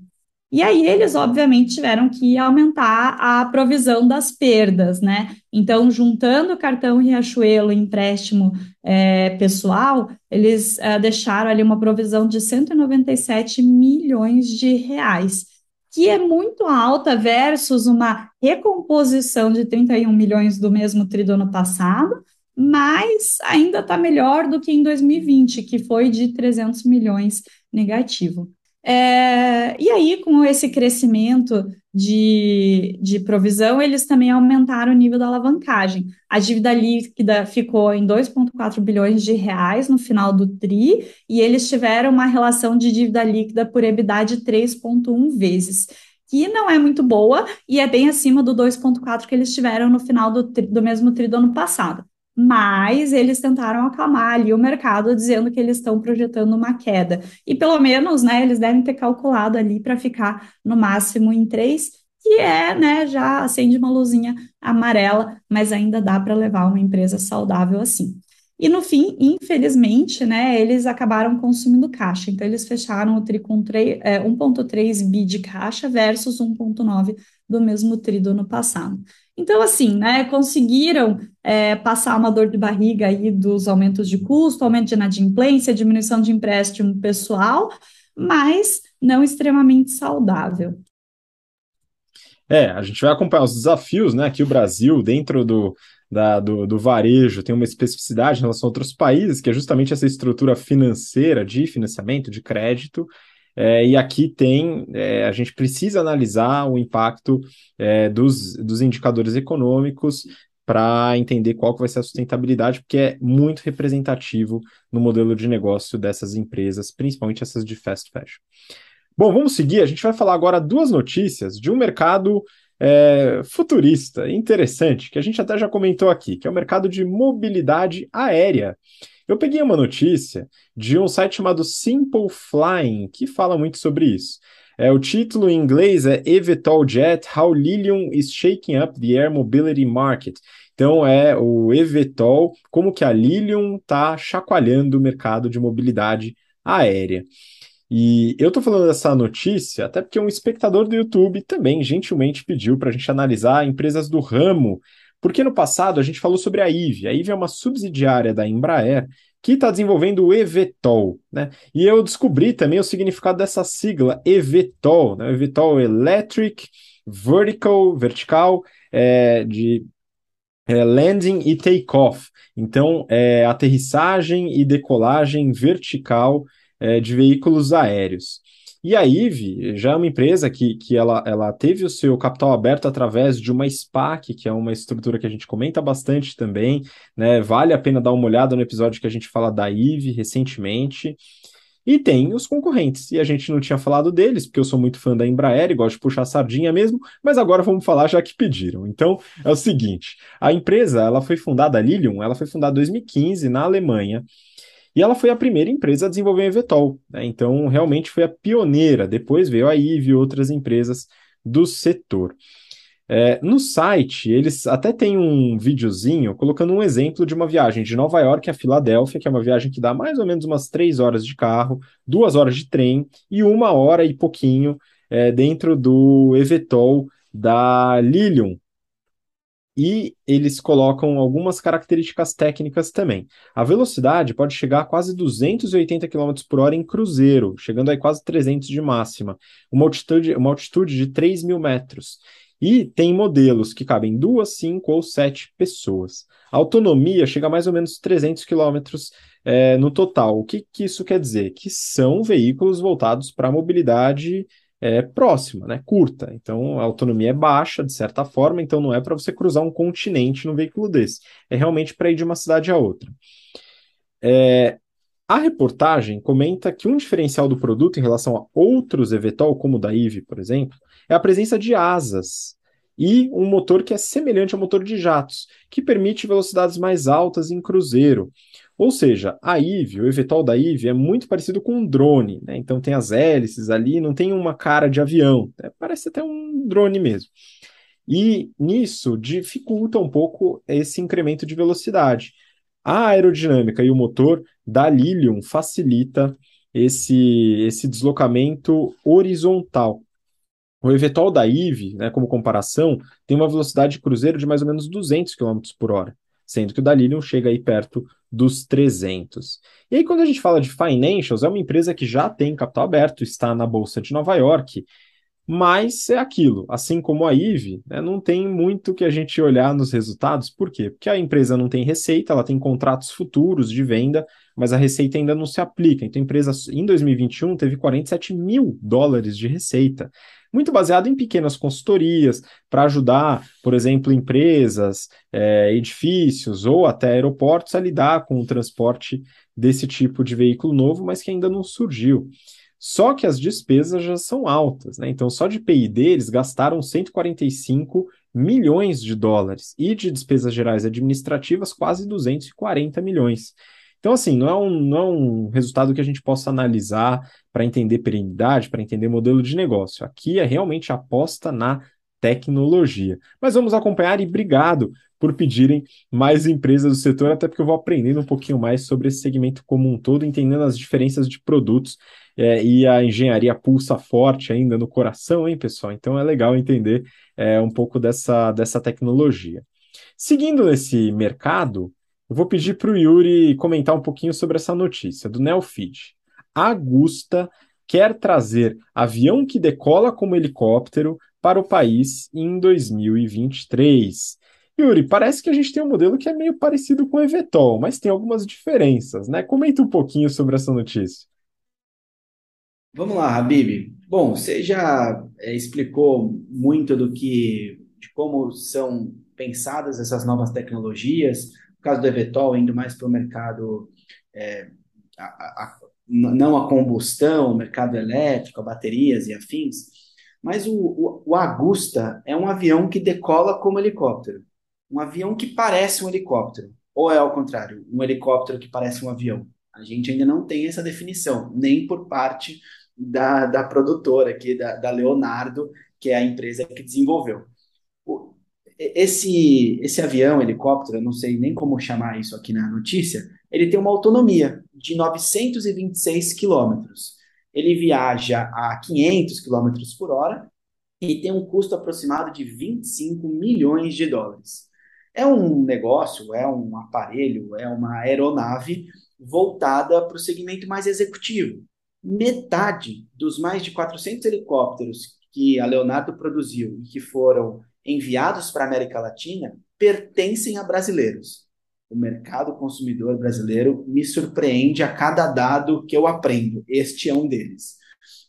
E aí eles, obviamente, tiveram que aumentar a provisão das perdas, né? Então, juntando o cartão Riachuelo e empréstimo é, pessoal, eles é, deixaram ali uma provisão de 197 milhões de reais que é muito alta versus uma recomposição de 31 milhões do mesmo tri ano passado, mas ainda está melhor do que em 2020, que foi de 300 milhões negativo. É, e aí, com esse crescimento de, de provisão, eles também aumentaram o nível da alavancagem. A dívida líquida ficou em 2,4 bilhões de reais no final do TRI, e eles tiveram uma relação de dívida líquida por EBITDA de 3,1 vezes, que não é muito boa e é bem acima do 2,4 que eles tiveram no final do, do mesmo TRI do ano passado mas eles tentaram acalmar ali o mercado, dizendo que eles estão projetando uma queda. E pelo menos, né, eles devem ter calculado ali para ficar no máximo em 3, que é, né, já acende uma luzinha amarela, mas ainda dá para levar uma empresa saudável assim. E no fim, infelizmente, né, eles acabaram consumindo caixa. Então, eles fecharam o TRI com 1,3 é, bi de caixa versus 1,9 do mesmo TRI do ano passado. Então, assim, né, conseguiram é, passar uma dor de barriga aí dos aumentos de custo, aumento de inadimplência, diminuição de empréstimo pessoal, mas não extremamente saudável. É, a gente vai acompanhar os desafios, né? Aqui o Brasil, dentro do, da, do, do, varejo, tem uma especificidade em relação a outros países, que é justamente essa estrutura financeira de financiamento, de crédito, é, e aqui tem, é, a gente precisa analisar o impacto é, dos, dos indicadores econômicos para entender qual que vai ser a sustentabilidade, porque é muito representativo no modelo de negócio dessas empresas, principalmente essas de fast fashion. Bom, vamos seguir. A gente vai falar agora duas notícias de um mercado é, futurista, interessante, que a gente até já comentou aqui, que é o mercado de mobilidade aérea. Eu peguei uma notícia de um site chamado Simple Flying, que fala muito sobre isso. É, o título em inglês é eVTOL Jet: How Lilium is Shaking Up the Air Mobility Market. Então é o eVTOL, como que a Lilium está chacoalhando o mercado de mobilidade aérea. E eu estou falando dessa notícia até porque um espectador do YouTube também gentilmente pediu para a gente analisar empresas do ramo porque no passado a gente falou sobre a IVE. A IVE é uma subsidiária da Embraer que está desenvolvendo o eVTOL, né? E eu descobri também o significado dessa sigla eVTOL, né? eVTOL Electric Vertical, vertical, é, de é, landing e takeoff. Então, é aterrissagem e decolagem vertical é, de veículos aéreos. E a IVE já é uma empresa que, que ela, ela teve o seu capital aberto através de uma SPAC, que é uma estrutura que a gente comenta bastante também, né? Vale a pena dar uma olhada no episódio que a gente fala da IVE recentemente. E tem os concorrentes, e a gente não tinha falado deles, porque eu sou muito fã da Embraer e gosto de puxar sardinha mesmo, mas agora vamos falar já que pediram. Então, é o seguinte, a empresa, ela foi fundada, a Lilium, ela foi fundada em 2015 na Alemanha, e ela foi a primeira empresa a desenvolver o eVTOL, né? então realmente foi a pioneira. Depois veio a IVE e outras empresas do setor. É, no site, eles até têm um videozinho colocando um exemplo de uma viagem de Nova York a Filadélfia, que é uma viagem que dá mais ou menos umas três horas de carro, duas horas de trem e uma hora e pouquinho é, dentro do eVTOL da Lilium, e eles colocam algumas características técnicas também. A velocidade pode chegar a quase 280 km por hora em cruzeiro, chegando a quase 300 de máxima, uma altitude, uma altitude de 3 mil metros. E tem modelos que cabem duas, cinco ou sete pessoas. A autonomia chega a mais ou menos 300 km é, no total. O que, que isso quer dizer? Que são veículos voltados para a mobilidade é, próxima, né, curta. Então a autonomia é baixa, de certa forma, então não é para você cruzar um continente num veículo desse. É realmente para ir de uma cidade a outra. É, a reportagem comenta que um diferencial do produto em relação a outros eVTOL, como o da IVE, por exemplo, é a presença de asas e um motor que é semelhante ao motor de jatos, que permite velocidades mais altas em cruzeiro. Ou seja, a IVE, o eVTOL da IVE, é muito parecido com um drone, né? Então tem as hélices ali, não tem uma cara de avião, é, parece até um drone mesmo. E nisso dificulta um pouco esse incremento de velocidade. A aerodinâmica e o motor da Lilium facilita esse, esse deslocamento horizontal. O eVTOL da IVE, né, como comparação, tem uma velocidade de cruzeiro de mais ou menos 200 km por hora, sendo que o da Lilium chega aí perto dos 300. E aí, quando a gente fala de financials, é uma empresa que já tem capital aberto, está na Bolsa de Nova York, mas é aquilo, assim como a IVE, né, não tem muito que a gente olhar nos resultados. Por quê? Porque a empresa não tem receita, ela tem contratos futuros de venda, mas a receita ainda não se aplica. Então a empresa, em 2021, teve 47 mil dólares de receita muito baseado em pequenas consultorias para ajudar, por exemplo, empresas, é, edifícios ou até aeroportos a lidar com o transporte desse tipo de veículo novo, mas que ainda não surgiu. Só que as despesas já são altas, né? Então, só de PID eles gastaram 145 milhões de dólares e de despesas gerais administrativas quase 240 milhões. Então, assim, não é um, não é um resultado que a gente possa analisar para entender perenidade, para entender modelo de negócio. Aqui é realmente aposta na tecnologia. Mas vamos acompanhar e obrigado por pedirem mais empresas do setor, até porque eu vou aprendendo um pouquinho mais sobre esse segmento como um todo, entendendo as diferenças de produtos. É, e a engenharia pulsa forte ainda no coração, hein, pessoal? Então é legal entender é, um pouco dessa, dessa tecnologia. Seguindo nesse mercado, eu vou pedir para o Yuri comentar um pouquinho sobre essa notícia do Neofeed. Augusta quer trazer avião que decola como helicóptero para o país em 2023. Yuri, parece que a gente tem um modelo que é meio parecido com o Evetol, mas tem algumas diferenças, né? Comenta um pouquinho sobre essa notícia. Vamos lá, Habib. Bom, você já é, explicou muito do que, de como são pensadas essas novas tecnologias, caso do Evetol, indo mais para o mercado, é, a, a, não a combustão, o mercado elétrico, a baterias e afins, mas o, o, o Agusta é um avião que decola como helicóptero. Um avião que parece um helicóptero. Ou é ao contrário, um helicóptero que parece um avião. A gente ainda não tem essa definição, nem por parte da, da produtora aqui, da, da Leonardo, que é a empresa que desenvolveu esse, esse avião, helicóptero, eu não sei nem como chamar isso aqui na notícia, ele tem uma autonomia de 926 quilômetros. Ele viaja a 500 quilômetros por hora e tem um custo aproximado de 25 milhões de dólares. É um negócio, é um aparelho, é uma aeronave voltada para o segmento mais executivo. Metade dos mais de 400 helicópteros que a Leonardo produziu e que foram enviados para a América Latina pertencem a brasileiros. O mercado consumidor brasileiro me surpreende a cada dado que eu aprendo. Este é um deles.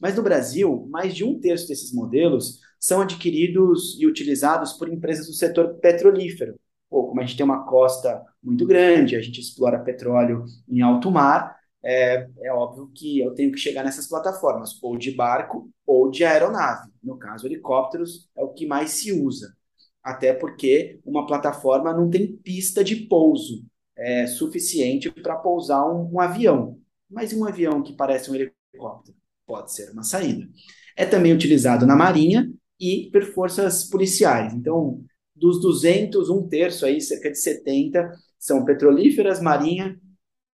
Mas no Brasil, mais de um terço desses modelos são adquiridos e utilizados por empresas do setor petrolífero. Ou como a gente tem uma costa muito grande, a gente explora petróleo em alto mar, é, é óbvio que eu tenho que chegar nessas plataformas, ou de barco ou de aeronave. No caso, helicópteros é o que mais se usa. Até porque uma plataforma não tem pista de pouso é, suficiente para pousar um, um avião. Mas um avião que parece um helicóptero pode ser uma saída. É também utilizado na Marinha e por forças policiais. Então, dos 200, um terço aí, cerca de 70, são petrolíferas, marinha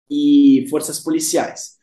e forças policiais.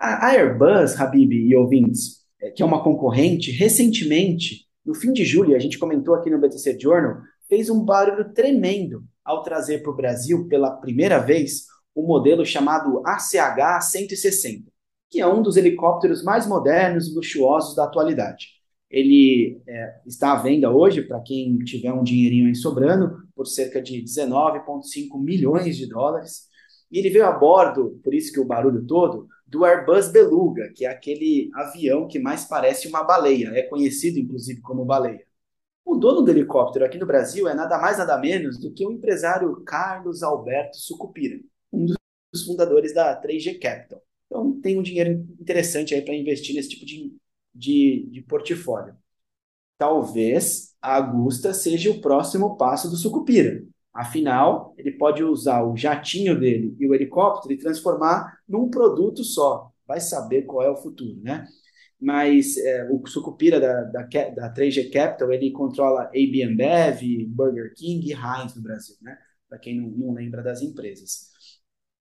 A Airbus, Habib e ouvintes, é, que é uma concorrente, recentemente, no fim de julho, a gente comentou aqui no BTC Journal, fez um barulho tremendo ao trazer para o Brasil, pela primeira vez, o um modelo chamado ACH-160, que é um dos helicópteros mais modernos e luxuosos da atualidade. Ele é, está à venda hoje, para quem tiver um dinheirinho aí sobrando, por cerca de 19,5 milhões de dólares. E ele veio a bordo, por isso que o barulho todo, do Airbus Beluga, que é aquele avião que mais parece uma baleia, é conhecido inclusive como baleia. O dono do helicóptero aqui no Brasil é nada mais nada menos do que o empresário Carlos Alberto Sucupira, um dos fundadores da 3G Capital. Então tem um dinheiro interessante aí para investir nesse tipo de, de, de portfólio. Talvez a Augusta seja o próximo passo do Sucupira. Afinal, ele pode usar o jatinho dele e o helicóptero e transformar num produto só. Vai saber qual é o futuro, né? Mas é, o Sucupira da, da, da 3G Capital, ele controla AB InBev, Burger King e Heinz no Brasil, né? Para quem não, não lembra das empresas.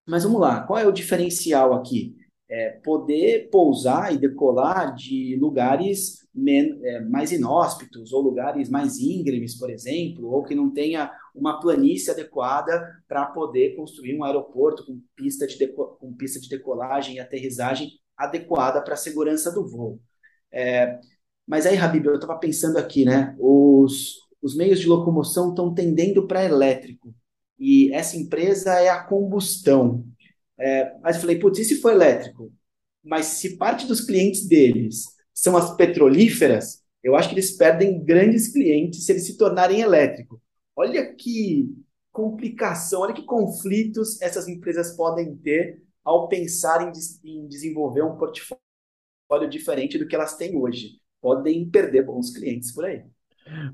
Mas vamos lá, qual é o diferencial aqui? É poder pousar e decolar de lugares é, mais inóspitos ou lugares mais íngremes, por exemplo, ou que não tenha uma planície adequada para poder construir um aeroporto com pista de, com pista de decolagem e aterrissagem adequada para a segurança do voo. É, mas aí, Habib, eu estava pensando aqui, né? Os, os meios de locomoção estão tendendo para elétrico. E essa empresa é a combustão. É, mas falei, putz, e se for elétrico? Mas se parte dos clientes deles são as petrolíferas, eu acho que eles perdem grandes clientes se eles se tornarem elétrico. Olha que complicação, olha que conflitos essas empresas podem ter ao pensar em, em desenvolver um portfólio diferente do que elas têm hoje. Podem perder bons clientes por aí.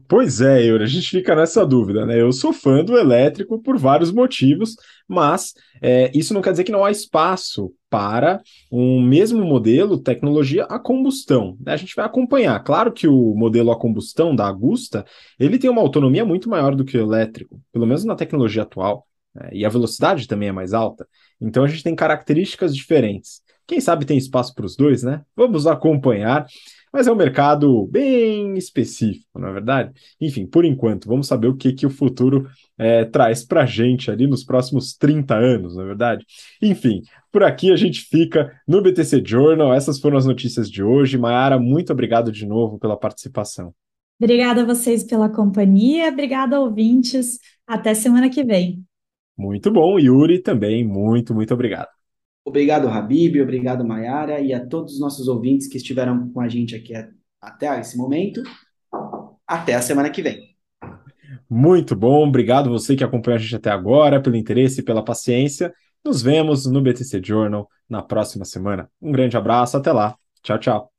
Pois é, Euro, a gente fica nessa dúvida, né? Eu sou fã do elétrico por vários motivos, mas é, isso não quer dizer que não há espaço para um mesmo modelo, tecnologia a combustão. Né? A gente vai acompanhar. Claro que o modelo a combustão da Agusta, ele tem uma autonomia muito maior do que o elétrico, pelo menos na tecnologia atual, né? e a velocidade também é mais alta. Então a gente tem características diferentes. Quem sabe tem espaço para os dois, né? Vamos acompanhar mas é um mercado bem específico, não é verdade? Enfim, por enquanto, vamos saber o que, que o futuro é, traz para a gente ali nos próximos 30 anos, não é verdade? Enfim, por aqui a gente fica no BTC Journal. Essas foram as notícias de hoje. Mayara, muito obrigado de novo pela participação. Obrigada a vocês pela companhia, obrigada ouvintes. Até semana que vem. Muito bom, Yuri também, muito, muito obrigado. Obrigado, Habib, obrigado, Mayara, e a todos os nossos ouvintes que estiveram com a gente aqui até esse momento. Até a semana que vem. Muito bom, obrigado você que acompanhou a gente até agora, pelo interesse e pela paciência. Nos vemos no BTC Journal na próxima semana. Um grande abraço, até lá. Tchau, tchau.